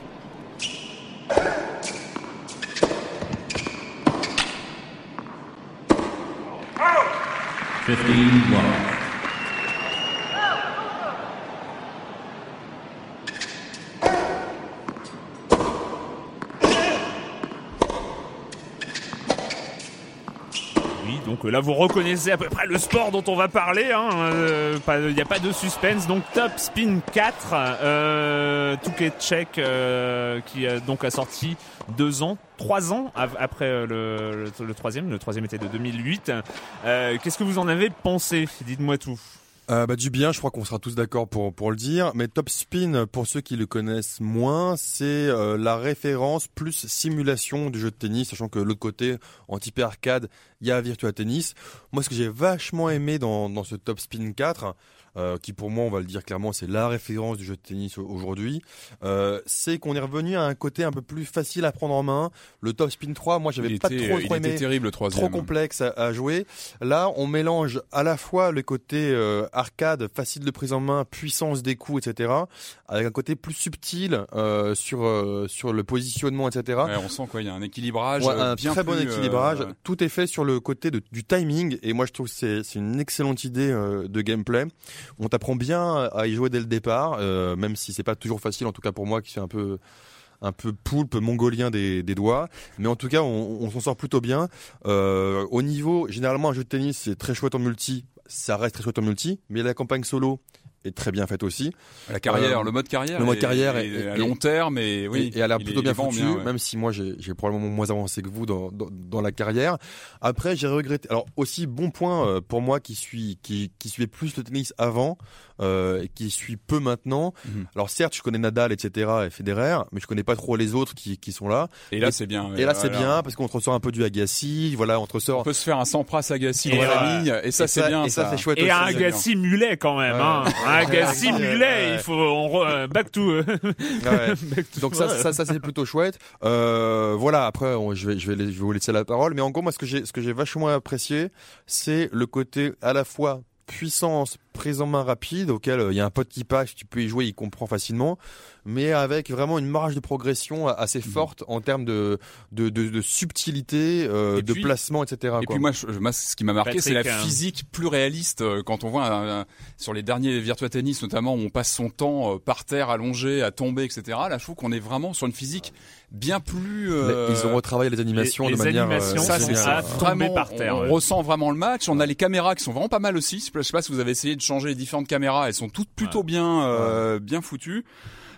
Oui, Donc euh, là, vous reconnaissez à peu près le sport dont on va parler. hein, euh, Il n'y a pas de suspense. Donc Top Spin 4, euh, Touquet Tchèque, euh, qui a donc sorti deux ans, trois ans après euh, le, le, troisième. Le troisième était de 2008. Euh, Qu'est-ce que vous en avez pensé? Dites-moi tout. Euh, bah, du bien, je crois qu'on sera tous d'accord pour pour le dire. Mais Top Spin, pour ceux qui le connaissent moins, c'est euh, la référence plus simulation du jeu de tennis, sachant que l'autre côté, en type arcade, il y a Virtua Tennis. Moi, ce que j'ai vachement aimé dans dans ce Top Spin 4, euh, qui pour moi, on va le dire clairement, c'est la référence du jeu de tennis au- aujourd'hui, euh, c'est qu'on est revenu à un côté un peu plus facile à prendre en main. Le Top Spin 3, moi, j'avais pas était, trop il trop était aimé terrible le trop complexe à, à jouer. Là, on mélange à la fois le côté euh, arcade, facile de prise en main, puissance des coups, etc., avec un côté plus subtil euh, sur euh, sur le positionnement, etc. Ouais, on sent quoi, il y a un équilibrage, Ouais, euh, un bien très bon plus, équilibrage. Tout est fait sur le côté de- du timing, et moi je trouve que c'est c'est une excellente idée euh, de gameplay. On t'apprend bien à y jouer dès le départ, euh, même si c'est pas toujours facile, en tout cas pour moi qui suis un peu un peu poulpe mongolien des, des doigts, mais en tout cas on, s'en sort plutôt bien. Euh, au niveau, généralement un jeu de tennis c'est très chouette en multi, ça reste très chouette en multi, mais la campagne solo est très bien faite aussi. La carrière, Euh, le mode carrière. le mode carrière est, est- à long terme, et oui. et, et elle a plutôt bien il vend foutu, ouais. même si moi j'ai j'ai probablement moins avancé que vous dans, dans, dans la carrière. Après, j'ai regretté. Alors aussi bon point euh, pour moi qui suis qui qui suivait plus le tennis avant euh, et qui suis peu maintenant. Mhm. Alors certes, je connais Nadal, etc. et Federer, mais je connais pas trop les autres qui qui sont là. Et là, c'est bien. et là, c'est bien parce qu'on te ressort un peu du Agassi. Voilà, on te On ressort. peut se faire un Sampras Agassi Et dans la famille, et ça, c'est bien. Et ça, c'est chouette Et aussi. un Agassi mulet quand même. Ouais. Hein. *laughs* Mulet, Ouais. il faut on re- euh, back to. euh, *laughs* Ouais. back to- Donc ça, ça, ça c'est plutôt chouette. Euh, voilà. Après, on- je vais, je vais, les- je vais vous laisser la parole. Mais en gros, moi, ce que j'ai, ce que j'ai vachement apprécié, c'est le côté à la fois puissance, prise en main rapide, auquel euh, il y a un pote qui passe, tu peux y jouer, il comprend facilement, mais avec vraiment une marge de progression assez forte en termes de de, de, de subtilité, euh, de puis- placement, etc. Et quoi. puis moi, je- moi, ce qui m'a marqué, c'est la hein. physique plus réaliste. euh, Quand on voit un- un- sur les derniers Virtua Tennis, notamment, où on passe son temps euh, par terre, allongé, à tomber, etc. Là, je trouve qu'on est vraiment sur une physique bien plus. euh, ils ont retravaillé les animations les de manière. animations, euh, ça, c'est ça. tomber par terre, on ouais. ressent vraiment le match. On a les caméras qui sont vraiment pas mal aussi. Je sais pas si vous avez essayé de changer les différentes caméras. Elles sont toutes plutôt bien, euh, bien foutues.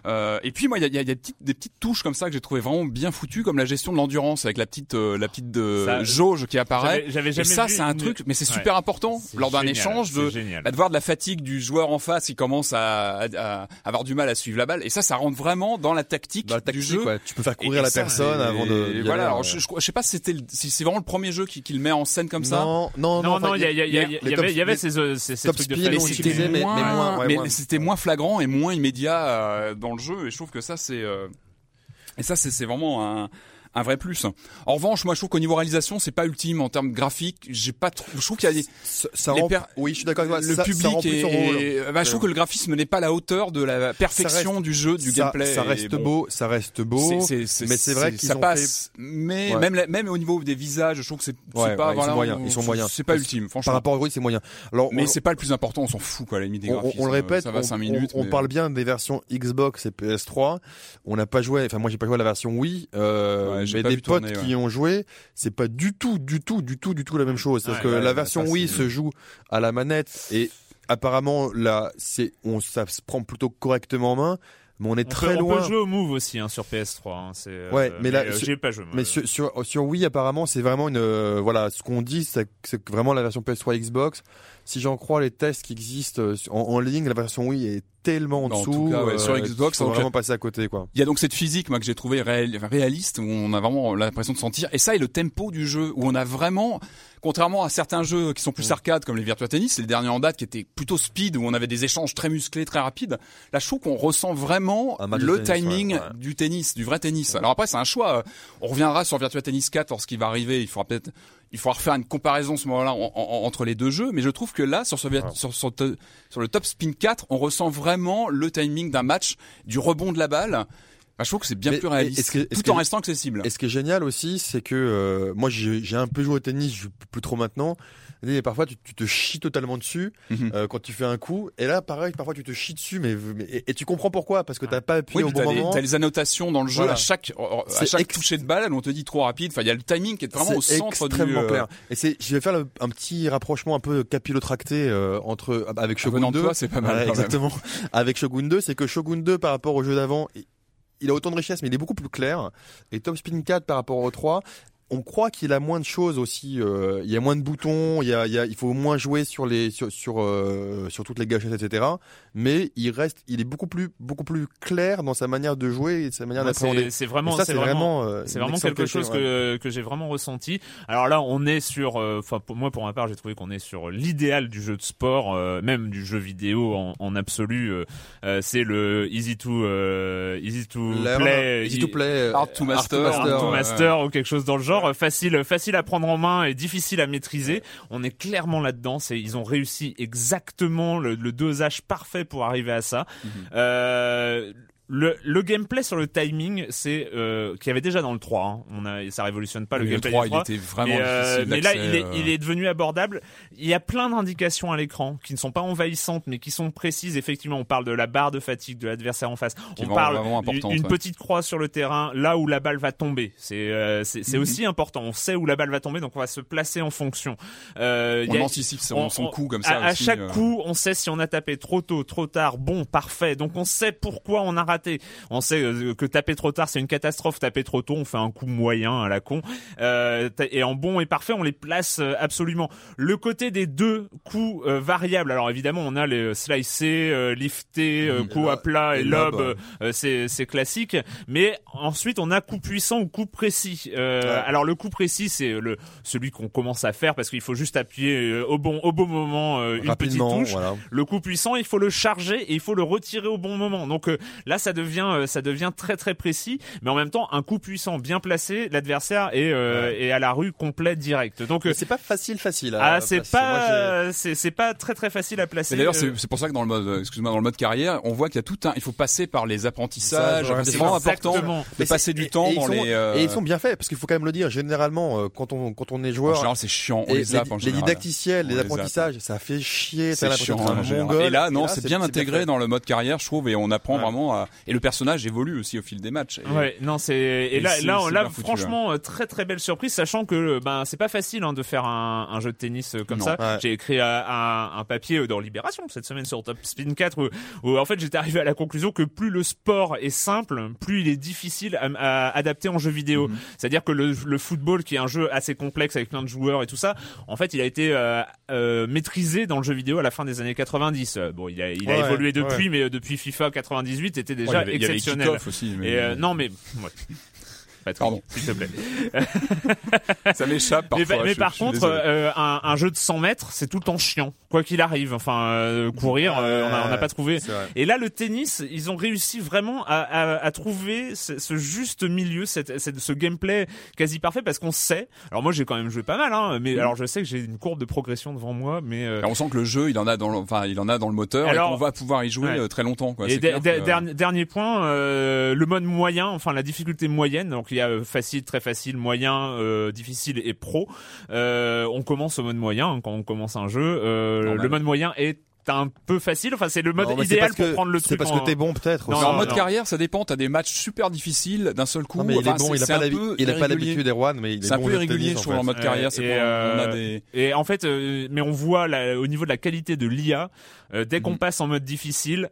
Euh, et puis moi, il y a, il y a des, petites, des petites touches comme ça que j'ai trouvé vraiment bien foutues, comme la gestion de l'endurance avec la petite, euh, la petite euh, Ça, jauge qui apparaît. J'avais- J'avais Et jamais ça, vu c'est un une- truc, mais c'est Ouais. super important lors d'un échange de, bah, de voir de la fatigue du joueur en face qui commence à, à- à avoir du mal à suivre la balle. Et ça, ça rentre vraiment dans la tactique, Dans la tactique, du jeu. ouais. Tu peux faire courir et la ça, personne et- avant de. voilà. aller, Alors, ouais. je, je, je sais pas si c'était, si c'est vraiment le premier jeu qui, qui le met en scène comme ça. Non, non, Non, non, enfin, il il y, y, y avait, top- il y avait les- ces, euh, ces, ces top trucs de Mais c'était mais- moins, flagrant et moins immédiat euh, dans jeu. Et je trouve que ça, c'est euh, et ça, c'est vraiment un un vrai plus. En revanche, moi, je trouve qu'au niveau réalisation, c'est pas ultime en termes graphiques. J'ai pas trop. Je trouve qu'il y a des Ça, ça les per- Oui, je suis d'accord avec toi. le ça, public ça est, est- bah, je trouve que le graphisme n'est pas à la hauteur de la perfection reste- du jeu, du gameplay. Ça et reste bon, beau, ça reste beau. c'est- c'est- c'est- mais c'est vrai qu'ils passe. Mais Ouais. même la- même au niveau des visages, je trouve que c'est Ouais, pas ouais, ils sont voilà, moyens, on- ils sont moyens. C'est pas ultime, Par franchement. rapport au oui, c'est moyen. Alors, Mais on- c'est pas le plus important, on s'en fout quoi, à la limite des graphismes. on le répète, ça va on, 5 on- minutes. on parle bien des versions Xbox et PS3. On n'a pas joué, enfin moi j'ai pas joué à la version Wii, euh, Ouais, j'ai mais pas des vu potes tourner, qui ouais. ont joué, c'est pas du tout, du tout, du tout, du tout la même chose. C'est-à-dire Ouais, que ouais, la version Wii c'est- se joue à la manette et apparemment là, c'est, on, ça se prend plutôt correctement en main, mais on est On très peut, on loin. peut jouer au Move aussi hein, sur PS3. Hein, c'est, euh, Ouais, mais là, euh, sur- j'y ai pas joué. moi. Mais sur, sur, sur Wii, apparemment, c'est vraiment une. euh, voilà, ce qu'on dit, c'est c'est que vraiment la version PS3 Xbox. Si j'en crois les tests qui existent euh, en, en ligne, la version Wii est tellement en En dessous. tout cas, ouais, sur euh, Xbox, donc, vraiment passer à côté, quoi. Il y a donc cette physique moi que j'ai trouvé réel- réaliste où on a vraiment l'impression de sentir et ça et le tempo du jeu où on a vraiment contrairement à certains jeux qui sont Mm. plus arcades comme les Virtua Tennis, c'est le dernier en date qui était plutôt speed où on avait des échanges très musclés, très rapides. Là, je trouve qu'on ressent vraiment le tennis, timing ouais, ouais. du tennis, du vrai tennis. Alors après, c'est un choix. On reviendra sur Virtua Tennis 4 lorsqu'il va arriver. Il faudra peut-être il faudra refaire une comparaison ce moment-là en- en- entre les deux jeux, mais je trouve que là, sur, ce, Vir- sur, sur, te- sur le Top Spin 4, on ressent vraiment le timing d'un match, du rebond de la balle, Bah, je trouve que c'est bien Mais- plus réaliste, que- tout que- en restant accessible. Et ce qui est génial aussi, c'est que euh, moi j'ai j'ai un peu joué au tennis, je joue plus trop maintenant. Et parfois tu, tu te chies totalement dessus Mhm. euh, quand tu fais un coup. Et là pareil, parfois tu te chies dessus, mais, mais- et, et tu comprends pourquoi parce que t'as pas appuyé Oui, au bon moment. t'as les annotations dans le jeu Voilà. à chaque à chaque toucher de balle, on te dit trop rapide. Enfin, il y a le timing qui est vraiment au centre du. extrêmement euh, clair. Et c'est, je vais faire le- un petit rapprochement un peu capillotracté euh, entre avec Shogun venant de 2. toi, c'est pas mal, exactement. avec Shogun 2, c'est que Shogun 2 par rapport au jeu d'avant, il- a autant de richesse, mais il est beaucoup plus clair. Et Top Spin 4 par rapport au 3, on croit qu'il a moins de choses aussi. euh, il y a moins de boutons, il, y a, il, faut moins jouer sur les sur sur, euh, sur toutes les gâchettes, etc. Mais il reste, il est beaucoup plus beaucoup plus clair dans sa manière de jouer et sa manière Ouais, d'appréhender. c'est c'est vraiment, c'est vraiment, vraiment, euh, c'est vraiment excellente quelque chose que que j'ai vraiment ressenti. Alors là, on est sur, euh, enfin pour moi pour ma part, j'ai trouvé qu'on est sur l'idéal du jeu de sport, euh, même du jeu vidéo en, en absolu. euh, euh, c'est le easy to euh, easy to play, easy to play, euh, Hard to master. Hard to ouais. master ou quelque chose dans le genre, euh, facile, facile à prendre en main et difficile à maîtriser. On est clairement là-dedans. C'est, ils ont réussi exactement le, le dosage parfait pour arriver à ça. Mhm. Euh, le, le gameplay sur le timing, c'est euh, qu'il y avait déjà dans le 3. hein. On a, ça révolutionne pas le, le gameplay 3, du il 3. était vraiment Mais, euh, mais là, il est, euh. il est devenu abordable. Il y a plein d'indications à l'écran qui ne sont pas envahissantes, mais qui sont précises. Effectivement, on parle de la barre de fatigue de l'adversaire en face. Qui on parle d'une ouais. petite croix sur le terrain, là où la balle va tomber. C'est euh, c'est Mhm. aussi important. On sait où la balle va tomber, donc on va se placer en fonction. Euh, il On y a- anticipe son, on- son on- coup comme ça. à, chaque euh. coup, on sait si on a tapé trop tôt, trop tard, bon, parfait. Donc on sait pourquoi on a raté. On sait euh, que taper trop tard, c'est une catastrophe. Taper trop tôt, on fait un coup moyen à la con. Euh, et en bon et parfait, on les place euh, absolument. Le côté des deux coups euh, variables. Alors évidemment, on a les slicer, euh, lifter, euh, Mm. coup à plat et, Et lob. euh, c'est c'est classique. Mais ensuite, on a coup puissant ou coup précis. Euh, Ouais. Alors le coup précis, c'est le celui qu'on commence à faire parce qu'il faut juste appuyer au bon au bon moment euh, une petite touche. voilà. Le coup puissant, il faut le charger et il faut le retirer au bon moment. Donc euh, là, ça devient euh, ça devient très très précis, mais en même temps, un coup puissant bien placé, l'adversaire est euh, est à la rue complet direct. Donc euh, c'est pas facile, facile. à ah, c'est pas c'est c'est pas très très facile à placer. D'ailleurs, euh, c'est c'est pour ça que dans le mode, excuse-moi, dans le mode carrière, on voit qu'il y a tout un, il faut passer par les apprentissages. Ça, c'est vraiment important de passer du et- temps et ils dans sont- les. euh, Et ils sont bien faits, parce qu'il faut quand même le dire. Généralement, euh, quand on quand on est En joueur, général, c'est chiant. On les en les général. didacticiels, On les les apprentissages, ça fait chier. C'est chiant. un mongol. Et là, non, c'est bien intégré dans le mode carrière, je trouve, et on apprend vraiment à... Et le personnage évolue aussi au fil des matchs. Et- Ouais, non, c'est et, Et là, là, foutu, franchement, euh, très très belle surprise, sachant que ben c'est pas facile hein, de faire un, un jeu de tennis euh, comme Non. ça. Ouais. J'ai écrit euh, un, un papier euh, dans Libération cette semaine sur Top Spin 4 où, où, en fait j'étais arrivé à la conclusion que plus le sport est simple, plus il est difficile à, à adapter en jeu vidéo. Mhm. C'est-à-dire que le, le football, qui est un jeu assez complexe avec plein de joueurs et tout ça, en fait, il a été euh, euh, maîtrisé dans le jeu vidéo à la fin des années 90. Euh, Bon, il a, il a Ouais, évolué ouais. depuis, mais depuis FIFA 98, c'était Ouais, déjà il y avait- il y avait exceptionnel. Kick-Off aussi. mais- Et euh, non, mais ouais. Patrick, Pardon. s'il te plaît. *laughs* Ça m'échappe parfois. mais je- par je contre, euh, un, un jeu de 100 mètres, c'est tout le temps chiant, quoi qu'il arrive. Enfin, euh, courir, euh, on n'a pas trouvé. Et là, le tennis, ils ont réussi vraiment à, à, à trouver ce, ce juste milieu, cette, cette- ce gameplay quasi parfait, parce qu'on sait. Alors moi, j'ai quand même joué pas mal, hein, mais alors je sais que j'ai une courbe de progression devant moi, mais on sent que le jeu, il en a dans, le- enfin, il en a dans le moteur Alors- et qu'on va pouvoir y jouer Ouais. très longtemps. Quoi. Et que- dernier point, le mode moyen, enfin la difficulté moyenne, donc il y a euh, facile, très facile, moyen, euh, difficile et pro. Euh, on commence au mode moyen hein, quand on commence un jeu. Euh, le mode moyen est un peu facile, enfin c'est le mode Non, c'est idéal parce pour que- prendre le C'est truc. parce en- que t'es bon, peut-être. En mode non. carrière, ça dépend. T'as des matchs super difficiles d'un seul coup. Non, mais il Enfin, est bon, il a c'est- pas c'est un l'habi- peu il a pas l'habitude Erwan, mais il est C'est un bon peu irrégulier, je trouve, en mode carrière. C'est et, pour- on a euh, des. Et en fait, euh, mais on voit là, au niveau de la qualité de l'IA, euh, dès qu'on Mhm. passe en mode difficile,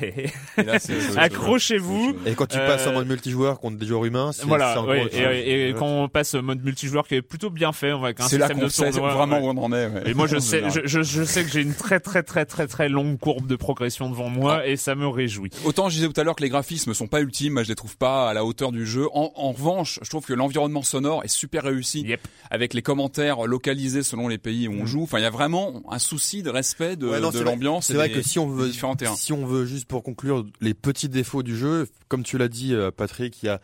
*laughs* accrochez-vous. Et quand tu Euh, passes en mode multijoueur contre des joueurs humains, c'est Voilà, encore ouais, autre et, chose. et- et quand on passe au mode multijoueur qui est plutôt bien fait, on va un C'est là système qu'on de sait tournoi, vraiment ouais. où on en est. ouais. Et moi, je *laughs* En sais, général. je, je, je sais que j'ai une très très très très très longue courbe de progression devant moi Ah. et ça me réjouit. Autant je disais tout à l'heure que les graphismes sont pas ultimes, moi je les trouve pas à la hauteur du jeu. En, en revanche, je trouve que l'environnement sonore est super réussi, Yep. avec les commentaires localisés selon les pays où on joue. Enfin, il y a vraiment un souci de respect de, l'ambiance. C'est et vrai que si on veut, si on veut juste pour conclure les petits défauts du jeu, comme tu l'as dit, euh, Patrick, il y a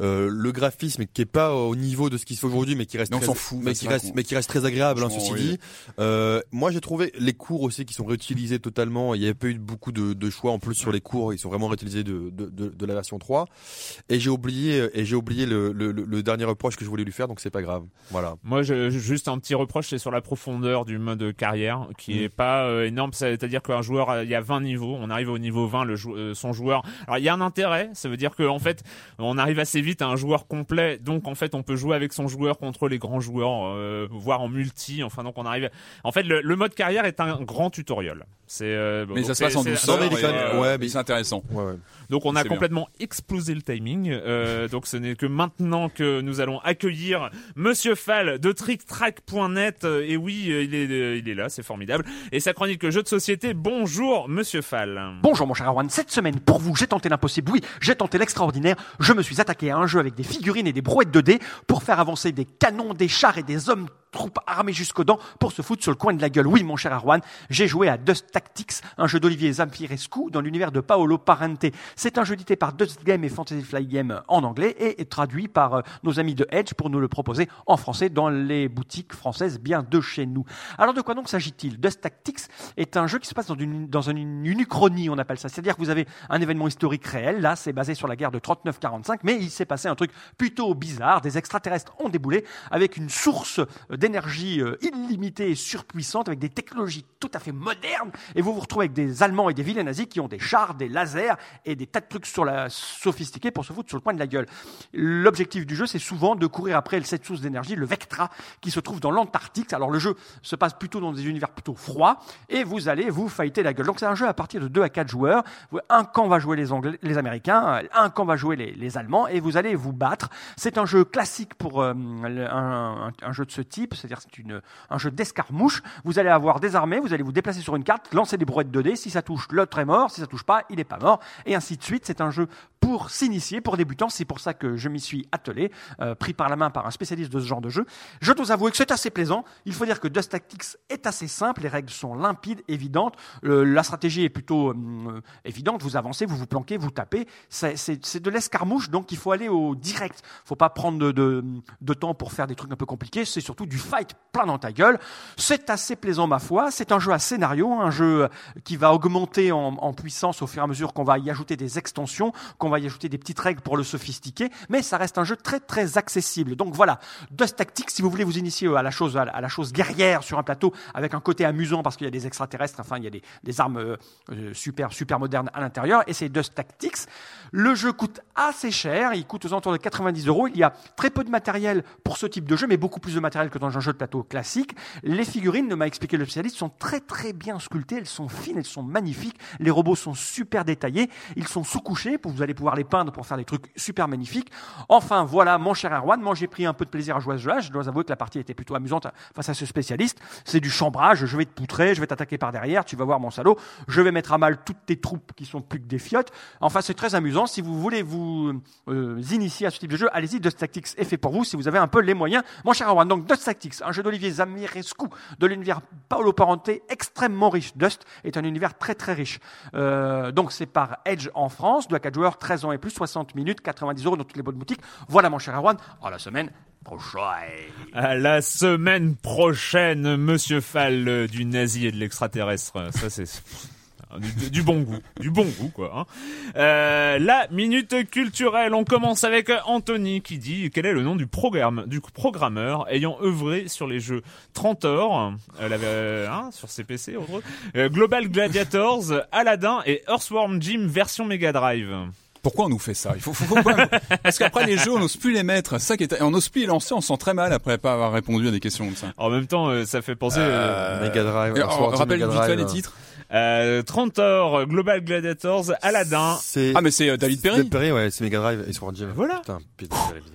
euh, le graphisme qui est pas au niveau de ce qui se fait aujourd'hui, mais qui reste, Mais on très, fout, mais qui reste, mais qui reste très agréable. Hein, ceci oui. dit, euh, moi j'ai trouvé les cours aussi qui sont réutilisés totalement. Il y a pas eu beaucoup de, de choix en plus sur les cours. Ils sont vraiment réutilisés de, de, de, de la version 3. Et j'ai oublié, et j'ai oublié le, le, le- le dernier reproche que je voulais lui faire, donc c'est pas grave. Voilà. Moi, je, juste un petit reproche, c'est sur la profondeur du mode carrière, qui Mm. est pas euh, énorme. C'est-à-dire qu'un joueur, euh, il y a 20 niveaux. On arrive au niveau 20, le jou- euh, son joueur. Alors, il y a un intérêt. Ça veut dire que en fait, on arrive assez vite à un joueur complet. Donc, en fait, on peut jouer avec son joueur contre les grands joueurs, euh, voire en multi. Enfin, donc, on arrive. En fait, le, le mode carrière est un grand tutoriel. C'est. euh, Mais ça se passe en douceur. Euh, ouais, mais- c'est intéressant. Ouais, ouais. Donc on a bien. complètement explosé le timing. Euh, donc ce n'est que maintenant que nous allons accueillir Monsieur Fall de TrickTrack.net. Et oui, il est, euh, il est là, c'est formidable. Et sa chronique jeu de société. Bonjour Monsieur Fall. Bonjour mon cher Arwan, cette semaine pour vous j'ai tenté l'impossible, oui j'ai tenté l'extraordinaire, je me suis attaqué un jeu avec des figurines et des brouettes 2D pour faire avancer des canons, des chars et des hommes troupes armés jusqu'aux dents pour se foutre sur le coin de la gueule. Oui mon cher Arwan, j'ai joué à Dust Tactics, un jeu d'Olivier Zamfirescu dans l'univers de Paolo Parente. C'est un jeu édité par Dust Game et Fantasy Fly Game en anglais et est traduit par euh, nos amis de Edge pour nous le proposer en français dans les boutiques françaises bien de chez nous. Alors de quoi donc s'agit-il? Dust Tactics est un jeu qui se passe dans une, dans une, une uchronie, on appelle ça. C'est-à-dire que vous avez un événement historique réel. Là, c'est basé sur la guerre de 39-45, mais il s'est passé un truc plutôt bizarre. Des extraterrestres ont déboulé avec une source d'énergie euh, illimitée et surpuissante, avec des technologies tout à fait modernes. Et vous vous retrouvez avec des Allemands et des vilains nazis qui ont des chars, des lasers et des tas de trucs sur la sophistiqués pour se foutre sur le coin de la gueule. L'objectif du jeu, c'est souvent de courir après cette source d'énergie, le Vectra, qui se trouve dans l'Antarctique. Alors le jeu se passe plutôt dans des univers plutôt froids, et vous allez vous fighter la gueule. Donc c'est un jeu à partir de 2 à 4 joueurs. Un camp va jouer les, Anglais, les Américains, un camp va jouer les, Allemands, et vous allez vous battre. C'est un jeu classique pour euh, un jeu de ce type, c'est-à-dire c'est un jeu d'escarmouche. Vous allez avoir des armées, vous allez vous déplacer sur une carte, lancer des brouettes 2D. Si ça touche, l'autre est mort. Si ça touche pas, il n'est pas mort. Et ainsi de suite. C'est un jeu pour s'initier, pour débutants. C'est pour ça que je m'y suis attelé, euh, pris par la main par un spécialiste de ce genre de jeu. Je dois avouer que c'est assez plaisant. Il faut dire que Dust Tactics est assez simple. Les règles sont limpides, évidentes. Euh, la stratégie est plutôt euh, évidente. Vous avancez, vous vous planquez, vous tapez. C'est- de l'escarmouche, donc il faut aller au direct. faut pas prendre de, de, de temps pour faire des trucs un peu compliqués. C'est surtout du fight plein dans ta gueule. C'est assez plaisant, ma foi. C'est un jeu à scénario, un jeu qui va augmenter en, puissance au fur et à mesure qu'on va y ajouter des extensions, qu'on va y ajouter des petites règles pour le sophistiquer. Mais ça reste un jeu très très accessible. Donc voilà, Dust Tactics, si vous voulez vous initier à la chose guerrière sur un plateau avec un côté amusant parce qu'il y a des extraterrestres, enfin il y a des, des armes euh, euh, super super modernes à l'intérieur. Et c'est Dust Tactics. Le jeu coûte assez cher, il coûte aux alentours de 90 euros. Il y a très peu de matériel pour ce type de jeu, mais beaucoup plus de matériel que dans un jeu de plateau classique. Les figurines, m'a expliqué le spécialiste, sont très très bien sculptées, elles sont fines, elles sont magnifiques. Les robots sont super détaillés, ils sont sous-couchés, pour vous allez pouvoir les peindre pour faire des trucs super magnifiques. Enfin voilà, mon cher Erwan, moi j'ai pris un peu de plaisir à jouer à ce jeu. Je dois avouer que la partie était plutôt amusante face à ce spécialiste. C'est du chambrage, je vais te poutrer, je vais t'attaquer par derrière, tu vas voir mon salaud, je vais mettre à mal toutes tes troupes qui sont plus que des fiottes. Enfin c'est très amusant. Si vous voulez vous euh, initier à ce type de jeu, allez-y, Dust Tactics est fait pour vous si vous avez un peu les moyens. Mon cher Erwan, donc Dust Tactics, un jeu d'Olivier Zamirescu de l'univers Paolo Parente, extrêmement riche. Dust est un univers très très riche. Euh, donc c'est par Edge en France, 2 à 4 joueurs, 13 ans et plus, 60 minutes, 90 euros dans toutes les bonnes boutiques. Voilà mon cher Erwan, à la semaine prochaine. À la semaine prochaine, Monsieur Fall euh, du nazi et de l'extraterrestre. Ça c'est du, du bon goût, du bon goût quoi. hein. Euh, la minute culturelle. On commence avec Anthony qui dit quel est le nom du programme du programmeur ayant œuvré sur les jeux Trantor, euh, la- euh, hein, sur CPC euh, Global Gladiators, Aladdin et Earthworm Jim version Mega Drive. Pourquoi on nous fait ça? Il faut, faut, faut même- Parce qu'après les jeux, on n'ose plus les mettre. Ça qui est... on n'ose plus les lancer. On se sent très mal après pas avoir répondu à des questions comme ça. En même temps, euh, ça fait penser. euh, Mega Drive. On Jim, rappelle vite fait les titres. Euh, Trantor, Global Gladiators, Aladdin. C'est Ah mais c'est euh, David Perry. David Perry, ouais, c'est Mega Drive et Sword Jim. Voilà. Putain.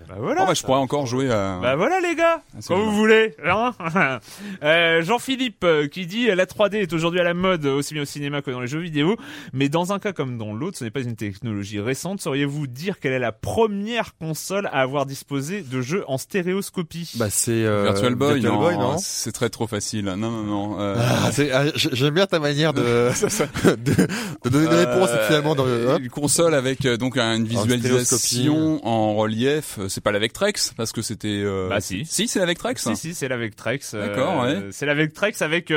Bah voilà. Oh, bah, je pourrais encore jouer à. Bah voilà les gars, Ah, quand vous voulez. hein. *laughs* Euh, Jean-Philippe euh, qui dit la 3D est aujourd'hui à la mode aussi bien au cinéma que dans les jeux vidéo, mais dans un cas comme dans l'autre, ce n'est pas une technologie récente. Sauriez-vous dire quelle est la première console à avoir disposé de jeux en stéréoscopie? Bah c'est euh, Virtual Boy, Virtual non, Boy, non? C'est très trop facile. Non, non, non. euh, Ah, c'est- ah, J'aime bien ta manière de, de, *laughs* de, de donner des réponses et finalement dans le, hop. une console avec euh, donc une visualisation en relief. Euh, C'est pas la Vectrex parce que c'était. euh, Bah, si. Si, c'est la Vectrex. Si, si, c'est la Vectrex. euh, D'accord, ouais. C'est la Vectrex avec...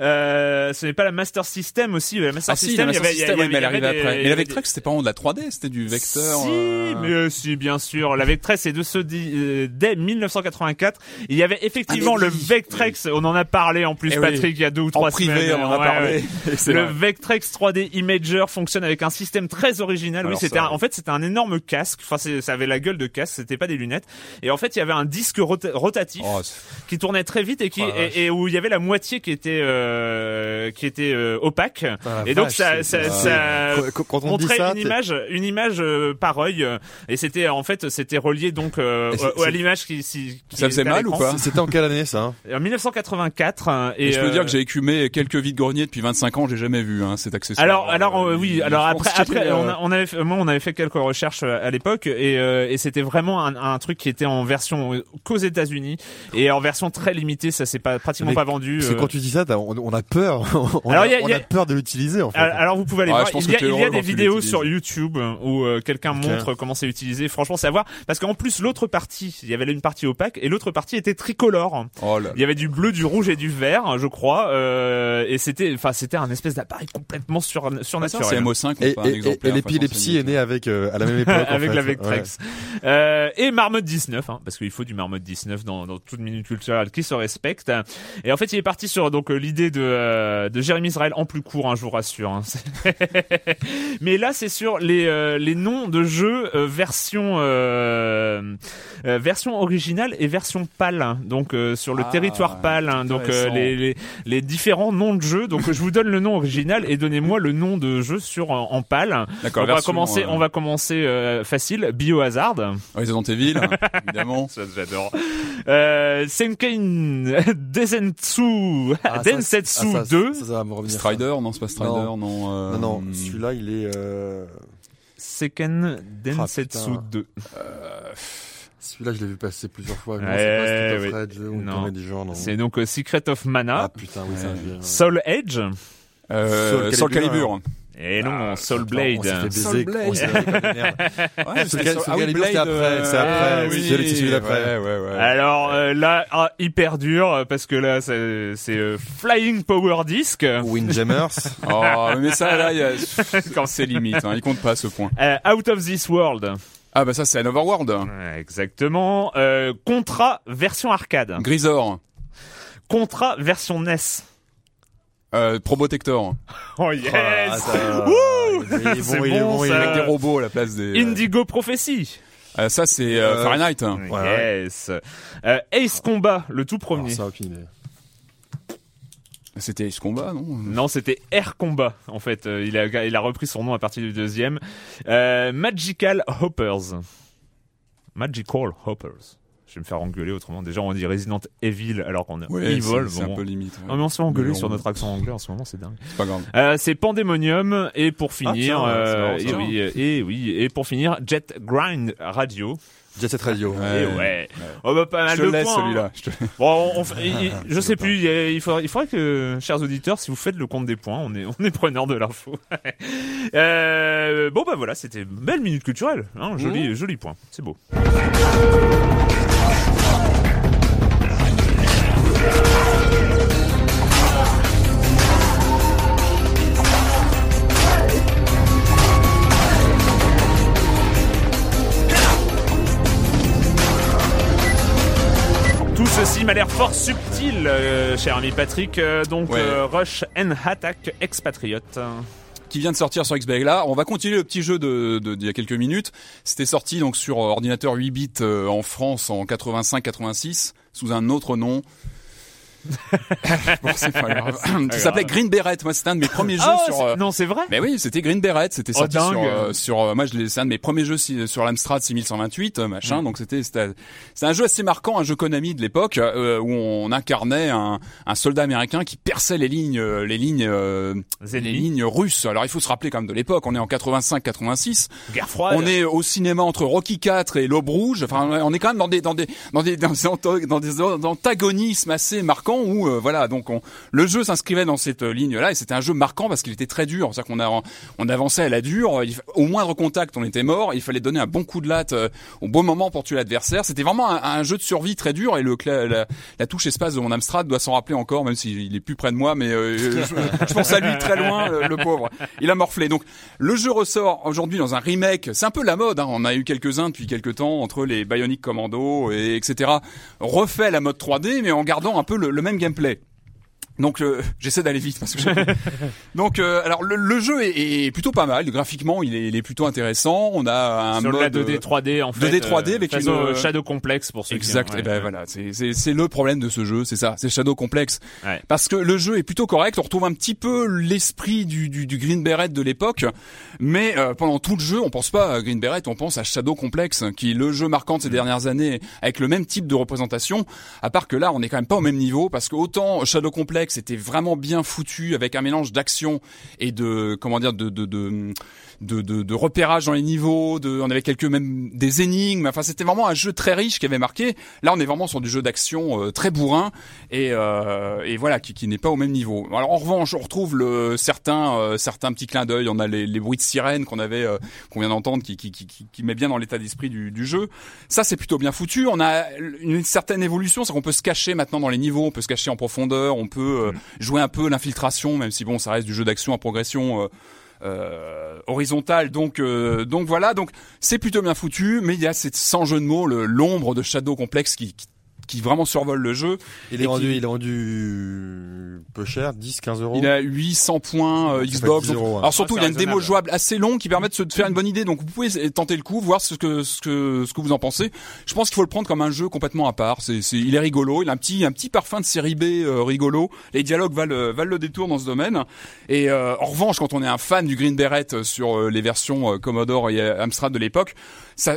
Euh, euh, ce n'est pas la Master System aussi. La Master Ah si, System, la il y avait- il y System, avait- mais elle arrivait après. Mais la Vectrex, c'était pas vraiment de la 3D, c'était du vecteur. Si, euh, mais euh, si, bien sûr. La Vectrex, c'est de ce euh, dès 1984. Il y avait effectivement Ah, le oui, Vectrex. On en a parlé en plus, Eh oui. Patrick, il y a deux ou En trois privé, semaines. on en a parlé. ouais. *laughs* Le. Vectrex 3D Imager fonctionne avec un système très original. oui, c'était en fait c'était un énorme casque. Enfin, ça avait la gueule de casque. C'était pas des lunettes. Et en fait, il y avait un disque rota- rotatif Oh, qui tournait très vite et qui Oh et, et où il y avait la moitié qui était euh, qui était euh, opaque. Ah, et donc vache, ça ça, ça Quand- on dit montrait ça, une image une image euh, par œil et c'était en fait c'était relié donc euh, à l'image qui, qui- qui Ça faisait mal ou pas C'était en quelle année ça hein En 1984 euh, et, Et je peux euh, dire que j'ai écumé quelques vides greniers depuis 25 ans, j'ai jamais vu hein, cet accessoire. Alors, alors euh, oui. Alors après, après, on, a- on avait, fait- moi, on avait fait quelques recherches à l'époque et, euh, et c'était vraiment un, un truc qui était en version qu'aux États-Unis et en version très limitée. Ça s'est pas pratiquement Mais- pas vendu. Parce que euh. quand tu dis ça, on, on a peur. *laughs* on Alors, a, il y a- on y a a- peur de l'utiliser en fait. Alors, alors, vous pouvez aller Ouais, voir. Il y a, il y des vidéos sur YouTube euh, où euh, quelqu'un montre comment c'est utilisé. Franchement, c'est à voir parce qu'en plus l'autre partie, il y avait une partie opaque et l'autre partie était tricolore. Oh là. Il y avait du bleu, du rouge et du vert, je crois, euh, et c'était, enfin, c'était un espèce d'appareil complètement sur, Ah, ça, c'est surnaturel. MO5, Et, et- et- exemplaire. et l'épilepsie est née avec euh, à la même *laughs* époque. en avec fait. la Vectrex. Euh, et Marmotte 19, hein, parce qu'il faut du Marmotte 19 dans, dans toute minute culturelle qui se respecte. Et en fait, il est parti sur donc euh, de, euh, de Jérémy Israël en plus court, hein, je vous rassure. hein. *laughs* Mais là, c'est sur les, euh, les noms de jeux euh, version euh, euh, version originale et version PAL. hein. Donc euh, sur le Ah, territoire PAL. hein. donc euh, les, les, les différents noms de jeux. Donc je vous donne le nom original et donnez-moi le nom de jeu sur en, en PAL. D'accord, On va commencer, on va commencer euh, facile. Biohazard. Resident Evil, *laughs* évidemment. Ça j'adore. Euh, Senken Densetsu, Ah, ça, Densetsu ah, ça, 2. Ça, ça va me revenir. ça. Strider, non, c'est pas Strider, non. Non, euh, non, celui-là, il est. Euh... Seken Densetsu putain. 2. Celui-là, je l'ai vu passer plusieurs fois. C'est of oui. Donc euh, Secret of Ah Mana, putain, oui, Soul Edge, Euh, Soul Soul Calibur, Calibur. Et non, Ah, Soul Blade. On s'est fait baiser. Soul Blade. *laughs* Ouais, Soul ah oui, c'est après, c'est après, euh, c'est oui, d'après. Ouais, ouais, ouais. Alors euh, là, ah, hyper dur parce que là, c'est c'est, euh, Flying Power Disc. Windjammers. *laughs* Oh, mais ça, là, il y a... *laughs* quand c'est limite, hein, il compte pas à ce point. Euh, Out of This World. Ah bah ça, c'est un Overworld. Ouais, Exactement. Euh, Contra version arcade. Grisor. Contra version NES. Euh, Probotector. *laughs* Oh yes. Ah, ça- il est bon, il est bon, bon, il est ça. Avec des robots à la place des... Indigo Prophecy. Euh, ça, c'est euh, Euh, Fahrenheit. Ouais, yes. Euh, Ace Combat, le tout Alors, premier. ça, aucune idée. C'était Ace Combat, non? Non, c'était Air Combat. En fait, Euh, il a il a repris son nom à partir du deuxième. Euh, Magical Hoppers. Magical Hoppers. Je vais me faire engueuler autrement. Déjà, on dit Resident Evil alors qu'on est Ouais, Evil. c'est- bon. un peu limite. ouais. Non, mais on se fait engueuler sur on- notre accent anglais en ce moment, c'est dingue. C'est pas grave. Euh, c'est Pandemonium et pour finir, tiens, euh, c'est marrant, et ça. oui, euh, et oui, et pour finir, Jet Grind Radio. Jet Set Radio. Ouais. Et ouais. Oh bah pas mal Je de le laisse points, hein. celui-là. Je te- Bon, on, il- il- *laughs* je sais plus. Il, il faudrait, il faudrait que, chers auditeurs, si vous faites le compte des points, on est, on est preneur de l'info. *laughs* euh, bon bah voilà, c'était une belle minute culturelle, hein, joli, joli point, c'est beau. Tout ceci m'a l'air fort subtil, euh, cher ami Patrick. Euh, donc, Ouais. euh, Rush and Attack Expatriate. Qui vient de sortir sur XBLA. Là, on va continuer le petit jeu d'il y a quelques minutes. C'était sorti donc sur ordinateur 8 bits euh, en France en 85-86 sous un autre nom. Bon, c'est pas grave. *laughs* Ça s'appelait Green Beret. Moi, c'était un de mes premiers jeux Ah, sur. euh, non, c'est vrai. mais oui, c'était Green Beret, c'était Oh, sorti sur, euh, sur euh, moi je c'est un de mes premiers jeux si- sur l'Amstrad 6128 euh, Mm. machin donc c'était c'était c'est un jeu assez marquant un jeu Konami de l'époque euh, où on incarnait un, un soldat américain qui perçait les lignes euh, les lignes euh, Les lignes russes. Alors il faut se rappeler quand même de l'époque, on est en 85 86, Guerre froide. on est au cinéma entre Rocky 4 et l'Aube rouge. Enfin on est quand même dans des dans des dans des dans des, dans des antagonismes assez marquants où euh, voilà donc on, le jeu s'inscrivait dans cette ligne là et c'était un jeu marquant parce qu'il était très dur. C'est-à-dire qu'on on avançait à la dure au moindre contact on était mort il fallait donner un bon coup de latte euh, au bon moment pour tuer l'adversaire. C'était vraiment un, jeu de survie très dur et le la, touche espace de mon Amstrad doit s'en rappeler encore même s'il est plus près de moi mais euh, je, pense à lui très loin le, pauvre. Il a morflé. Donc le jeu ressort aujourd'hui dans un remake. C'est un peu la mode hein. on a eu quelques-uns depuis quelques temps entre les Bionic Commando et etc refait la mode 3D mais en gardant un peu le même gameplay donc euh, j'essaie d'aller vite parce que *laughs* donc euh, alors le, le jeu est, est plutôt pas mal graphiquement il est, il est plutôt intéressant on a un Sur mode la 2D 3D en fait. 2D 3D avec façon, une- euh, Shadow Complex pour ceux Exact. qui Et ben voilà, c'est c'est c'est le problème de ce jeu, c'est ça, c'est Shadow Complex. Ouais. Parce que le jeu est plutôt correct, on retrouve un petit peu l'esprit du, du du Green Beret de l'époque, mais euh, pendant tout le jeu, on pense pas à Green Beret, on pense à Shadow Complex, qui est le jeu marquant de ces dernières années avec le même type de représentation. À part que là, on est quand même pas au même niveau parce que autant Shadow Complex était vraiment bien foutu avec un mélange d'action et de comment dire de, de de, de, de repérage dans les niveaux, de, on avait quelques même des énigmes. Enfin, c'était vraiment un jeu très riche qui avait marqué. Là, on est vraiment sur du jeu d'action euh, très bourrin et, euh, et voilà, qui, qui n'est pas au même niveau. Alors en revanche, on retrouve le certains euh, certains petits clins d'œil. On a les, les bruits de sirène qu'on avait euh, qu'on vient d'entendre, qui, qui, qui, qui, qui met bien dans l'état d'esprit du, du jeu. Ça, c'est plutôt bien foutu. On a une certaine évolution, c'est qu'on peut se cacher maintenant dans les niveaux, on peut se cacher en profondeur, on peut euh, jouer un peu l'infiltration, même si bon, ça reste du jeu d'action à progression. euh, euh, horizontale donc euh, donc voilà. Donc c'est plutôt bien foutu mais il y a cette sans jeu de mots l'ombre de Shadow Complex qui, qui qui vraiment survole le jeu Il Et est rendu, qui- il est rendu peu cher, 10, 15 euros. il a 800 points euh, Xbox. 10 donc- euros, hein. Alors surtout, Ah, il y a une démo jouable assez longue qui permet de se de faire une bonne idée. Donc vous pouvez tenter le coup, voir ce que ce que ce que vous en pensez. Je pense qu'il faut le prendre comme un jeu complètement à part. C'est c'est il est rigolo, il a un petit un petit parfum de série B euh, rigolo. Les dialogues valent euh, valent le détour dans ce domaine. Et euh, en revanche, quand on est un fan du Green Beret sur euh, les versions euh, Commodore et Amstrad de l'époque, ça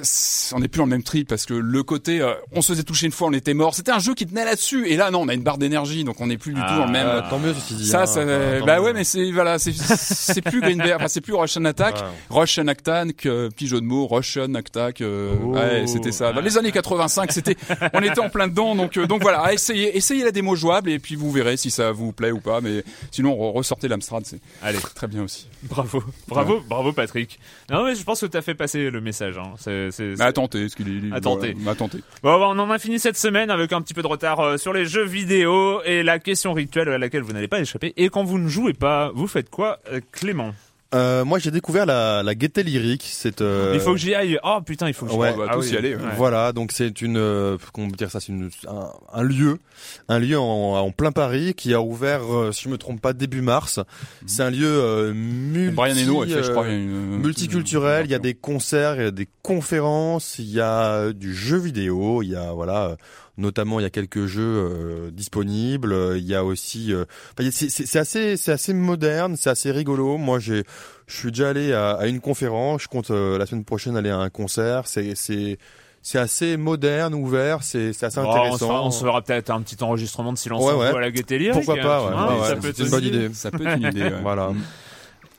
on n'est plus dans le même trip parce que le côté euh, on se faisait toucher une fois, on était mort. C'était un jeu qui tenait là-dessus. Et là non, on a une barre d'énergie, donc on n'est plus du tout dans le même. Euh, tant mieux ceci dit. Ça, hein. ça, bah mieux. ouais, mais c'est voilà, c'est c'est plus Green Bear, enfin c'est plus Russian Attack. Russian Attack, euh, petit jeu de mots, Russian Attack, euh, Oh. ouais, c'était ça. Dans les années 85, c'était, on était en plein dedans, donc euh, donc voilà, essayez, essayez la démo jouable et puis vous verrez si ça vous plaît ou pas. Mais sinon, re- ressortez l'Amstrad, c'est Allez, très bien aussi. bravo, bravo, bravo Patrick. Non mais je pense que t'as fait passer le message. Hein. C'est, c'est, Mais à tenter, ce qu'il est. À tenter. voilà, à tenter. Bon, on en a fini cette semaine avec un petit peu de retard euh, sur les jeux vidéo et la question rituelle à laquelle vous n'allez pas échapper. Et quand vous ne jouez pas, vous faites quoi, euh, Clément? Euh, moi, j'ai découvert la, la gaieté lyrique. C'est. euh, Il faut que j'y aille. Oh putain, il faut que j'y Ouais. aille. On va Ah tous oui. y aller. ouais. Voilà, donc c'est une, euh, comment dire ça, c'est une, un, un lieu, un lieu en, en plein Paris qui a ouvert, euh, si je me trompe pas, début mars. C'est un lieu euh, multi, Brian Eno a fait, je crois, une, multiculturel. Il y a des concerts, il y a des conférences, il y a du jeu vidéo, il y a voilà. Notamment, il y a quelques jeux euh, disponibles. euh, Il y a aussi, euh, enfin, c'est c'est- c'est assez, c'est assez moderne, c'est assez rigolo. Moi, j'ai, je suis déjà allé à, à une conférence. Je compte euh, la semaine prochaine aller à un concert. C'est, c'est, c'est assez moderne, ouvert. C'est, c'est assez Oh, on, se fera, intéressant. on se fera peut-être un petit enregistrement de silence Ouais, ouais. à la. Pourquoi pas, ouais. hein, Ouais, ça ouais, peut être c'est une bonne idée. Ça peut être une idée. ouais. *laughs* Voilà.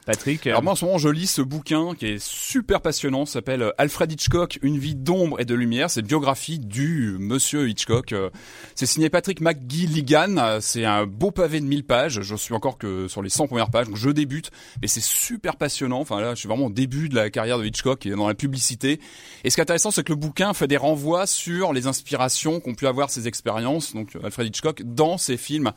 Patrick. euh, Alors moi en ce moment je lis ce bouquin qui est super passionnant, ça s'appelle euh, Alfred Hitchcock, une vie d'ombre et de lumière, c'est une biographie du monsieur Hitchcock. Euh, C'est signé Patrick McGilligan, c'est un beau pavé de 1000 pages, je suis encore que sur les 100 premières pages, donc je débute, mais c'est super passionnant, enfin là je suis vraiment au début de la carrière de Hitchcock est dans la publicité. Et ce qui est intéressant c'est que le bouquin fait des renvois sur les inspirations qu'ont pu avoir ses expériences, donc Alfred Hitchcock, dans ses films.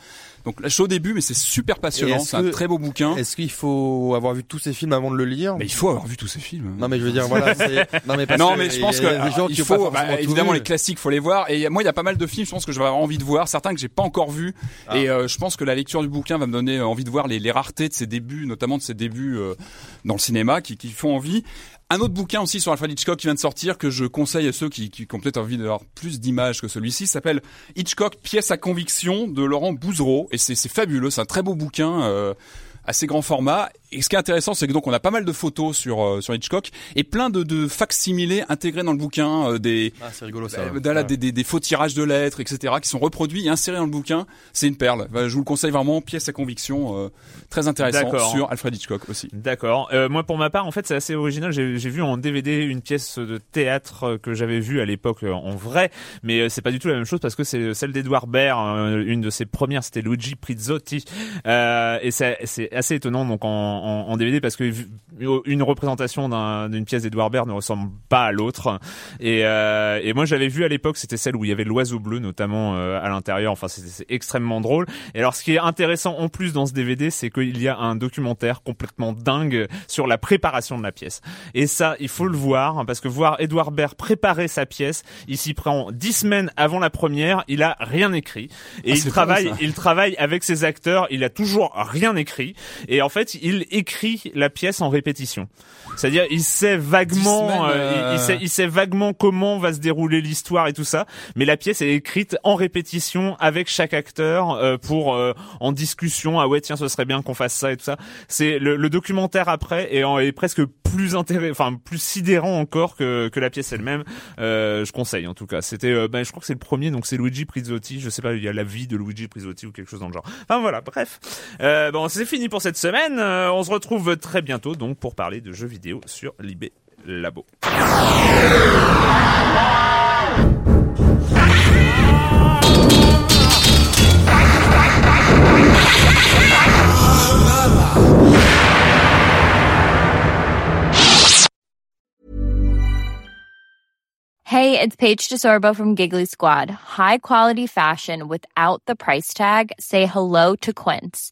Donc là je suis au début mais c'est super Et passionnant, c'est un très beau bouquin. Est-ce qu'il faut avoir vu tous ces films avant de le lire Mais il faut avoir vu tous ces films. Non, mais je veux dire, voilà. *laughs* Non, mais, parce non, que mais je pense que y a des gens il qui faut, bah, évidemment vu. les classiques, faut les voir. Et moi, il y a pas mal de films, je pense que je vais avoir envie de voir, certains que j'ai pas encore vus. Ah. Et euh, je pense que la lecture du bouquin va me donner euh, envie de voir les, les raretés de ses débuts, notamment de ses débuts euh, dans le cinéma, qui, qui font envie. Un autre bouquin aussi sur Alfred Hitchcock qui vient de sortir que je conseille à ceux qui, qui ont peut-être envie d'avoir plus d'images que celui-ci s'appelle Hitchcock pièce à conviction de Laurent Bouzereau et c'est c'est fabuleux, c'est un très beau bouquin. euh, assez grand format et ce qui est intéressant, c'est que donc on a pas mal de photos sur euh, sur Hitchcock et plein de, de facsimilés intégrés dans le bouquin, euh, des Ah, c'est rigolo ça. euh, voilà, des, des, des faux tirages de lettres, etc., qui sont reproduits et insérés dans le bouquin. C'est une perle. Bah, je vous le conseille vraiment, pièce à conviction, euh, très intéressant sur Alfred Hitchcock aussi. D'accord. Euh, moi, pour ma part, en fait, c'est assez original. J'ai j'ai vu en DVD une pièce de théâtre euh, que j'avais vue à l'époque en vrai, mais c'est pas du tout la même chose parce que c'est celle d'Edouard Baird. euh, une de ses premières, c'était Luigi Prizzotti, euh, et c'est c'est assez étonnant donc en, en, en DVD parce que une représentation d'un- d'une pièce d'Edouard Baird ne ressemble pas à l'autre. Et, euh, et moi, j'avais vu à l'époque, c'était celle où il y avait l'oiseau bleu notamment euh, à l'intérieur. Enfin, c'est extrêmement drôle. Et alors, ce qui est intéressant en plus dans ce DVD, c'est qu'il y a un documentaire complètement dingue sur la préparation de la pièce. Et ça, il faut le voir, hein, parce que voir Edouard Baird préparer sa pièce, il s'y prend dix semaines avant la première, il a rien écrit. Et Ah, il travaille, il travaille avec ses acteurs, il a toujours rien écrit. Et en fait, il écrit la pièce en répétition. C'est-à-dire, il sait vaguement, semaines, euh, il- euh, il, sait, il sait vaguement comment va se dérouler l'histoire et tout ça, mais la pièce est écrite en répétition avec chaque acteur euh, pour euh, en discussion. Ah ouais, tiens, ce serait bien qu'on fasse ça et tout ça. C'est le, le documentaire après est, en- est presque plus intéressant, enfin plus sidérant encore que, que la pièce elle-même. Euh, je conseille en tout cas. C'était, ben, je crois que c'est le premier, donc c'est Luigi Prizzotti. Je sais pas, il y a la vie de Luigi Prizzotti ou quelque chose dans le genre. Enfin voilà, bref. Euh, bon, c'est fini pour cette semaine. On se retrouve très bientôt donc pour parler de jeux vidéo sur Libé Labo. Hey, it's Paige DeSorbo from Giggly Squad. High quality fashion without the price tag. Say hello to Quince.